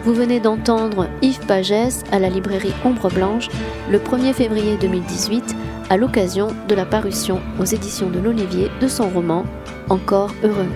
Vous venez d'entendre Yves Pagès à la librairie Ombre Blanche le 1er février 2018 à l'occasion de la parution aux éditions de l'Olivier de son roman Encore heureux.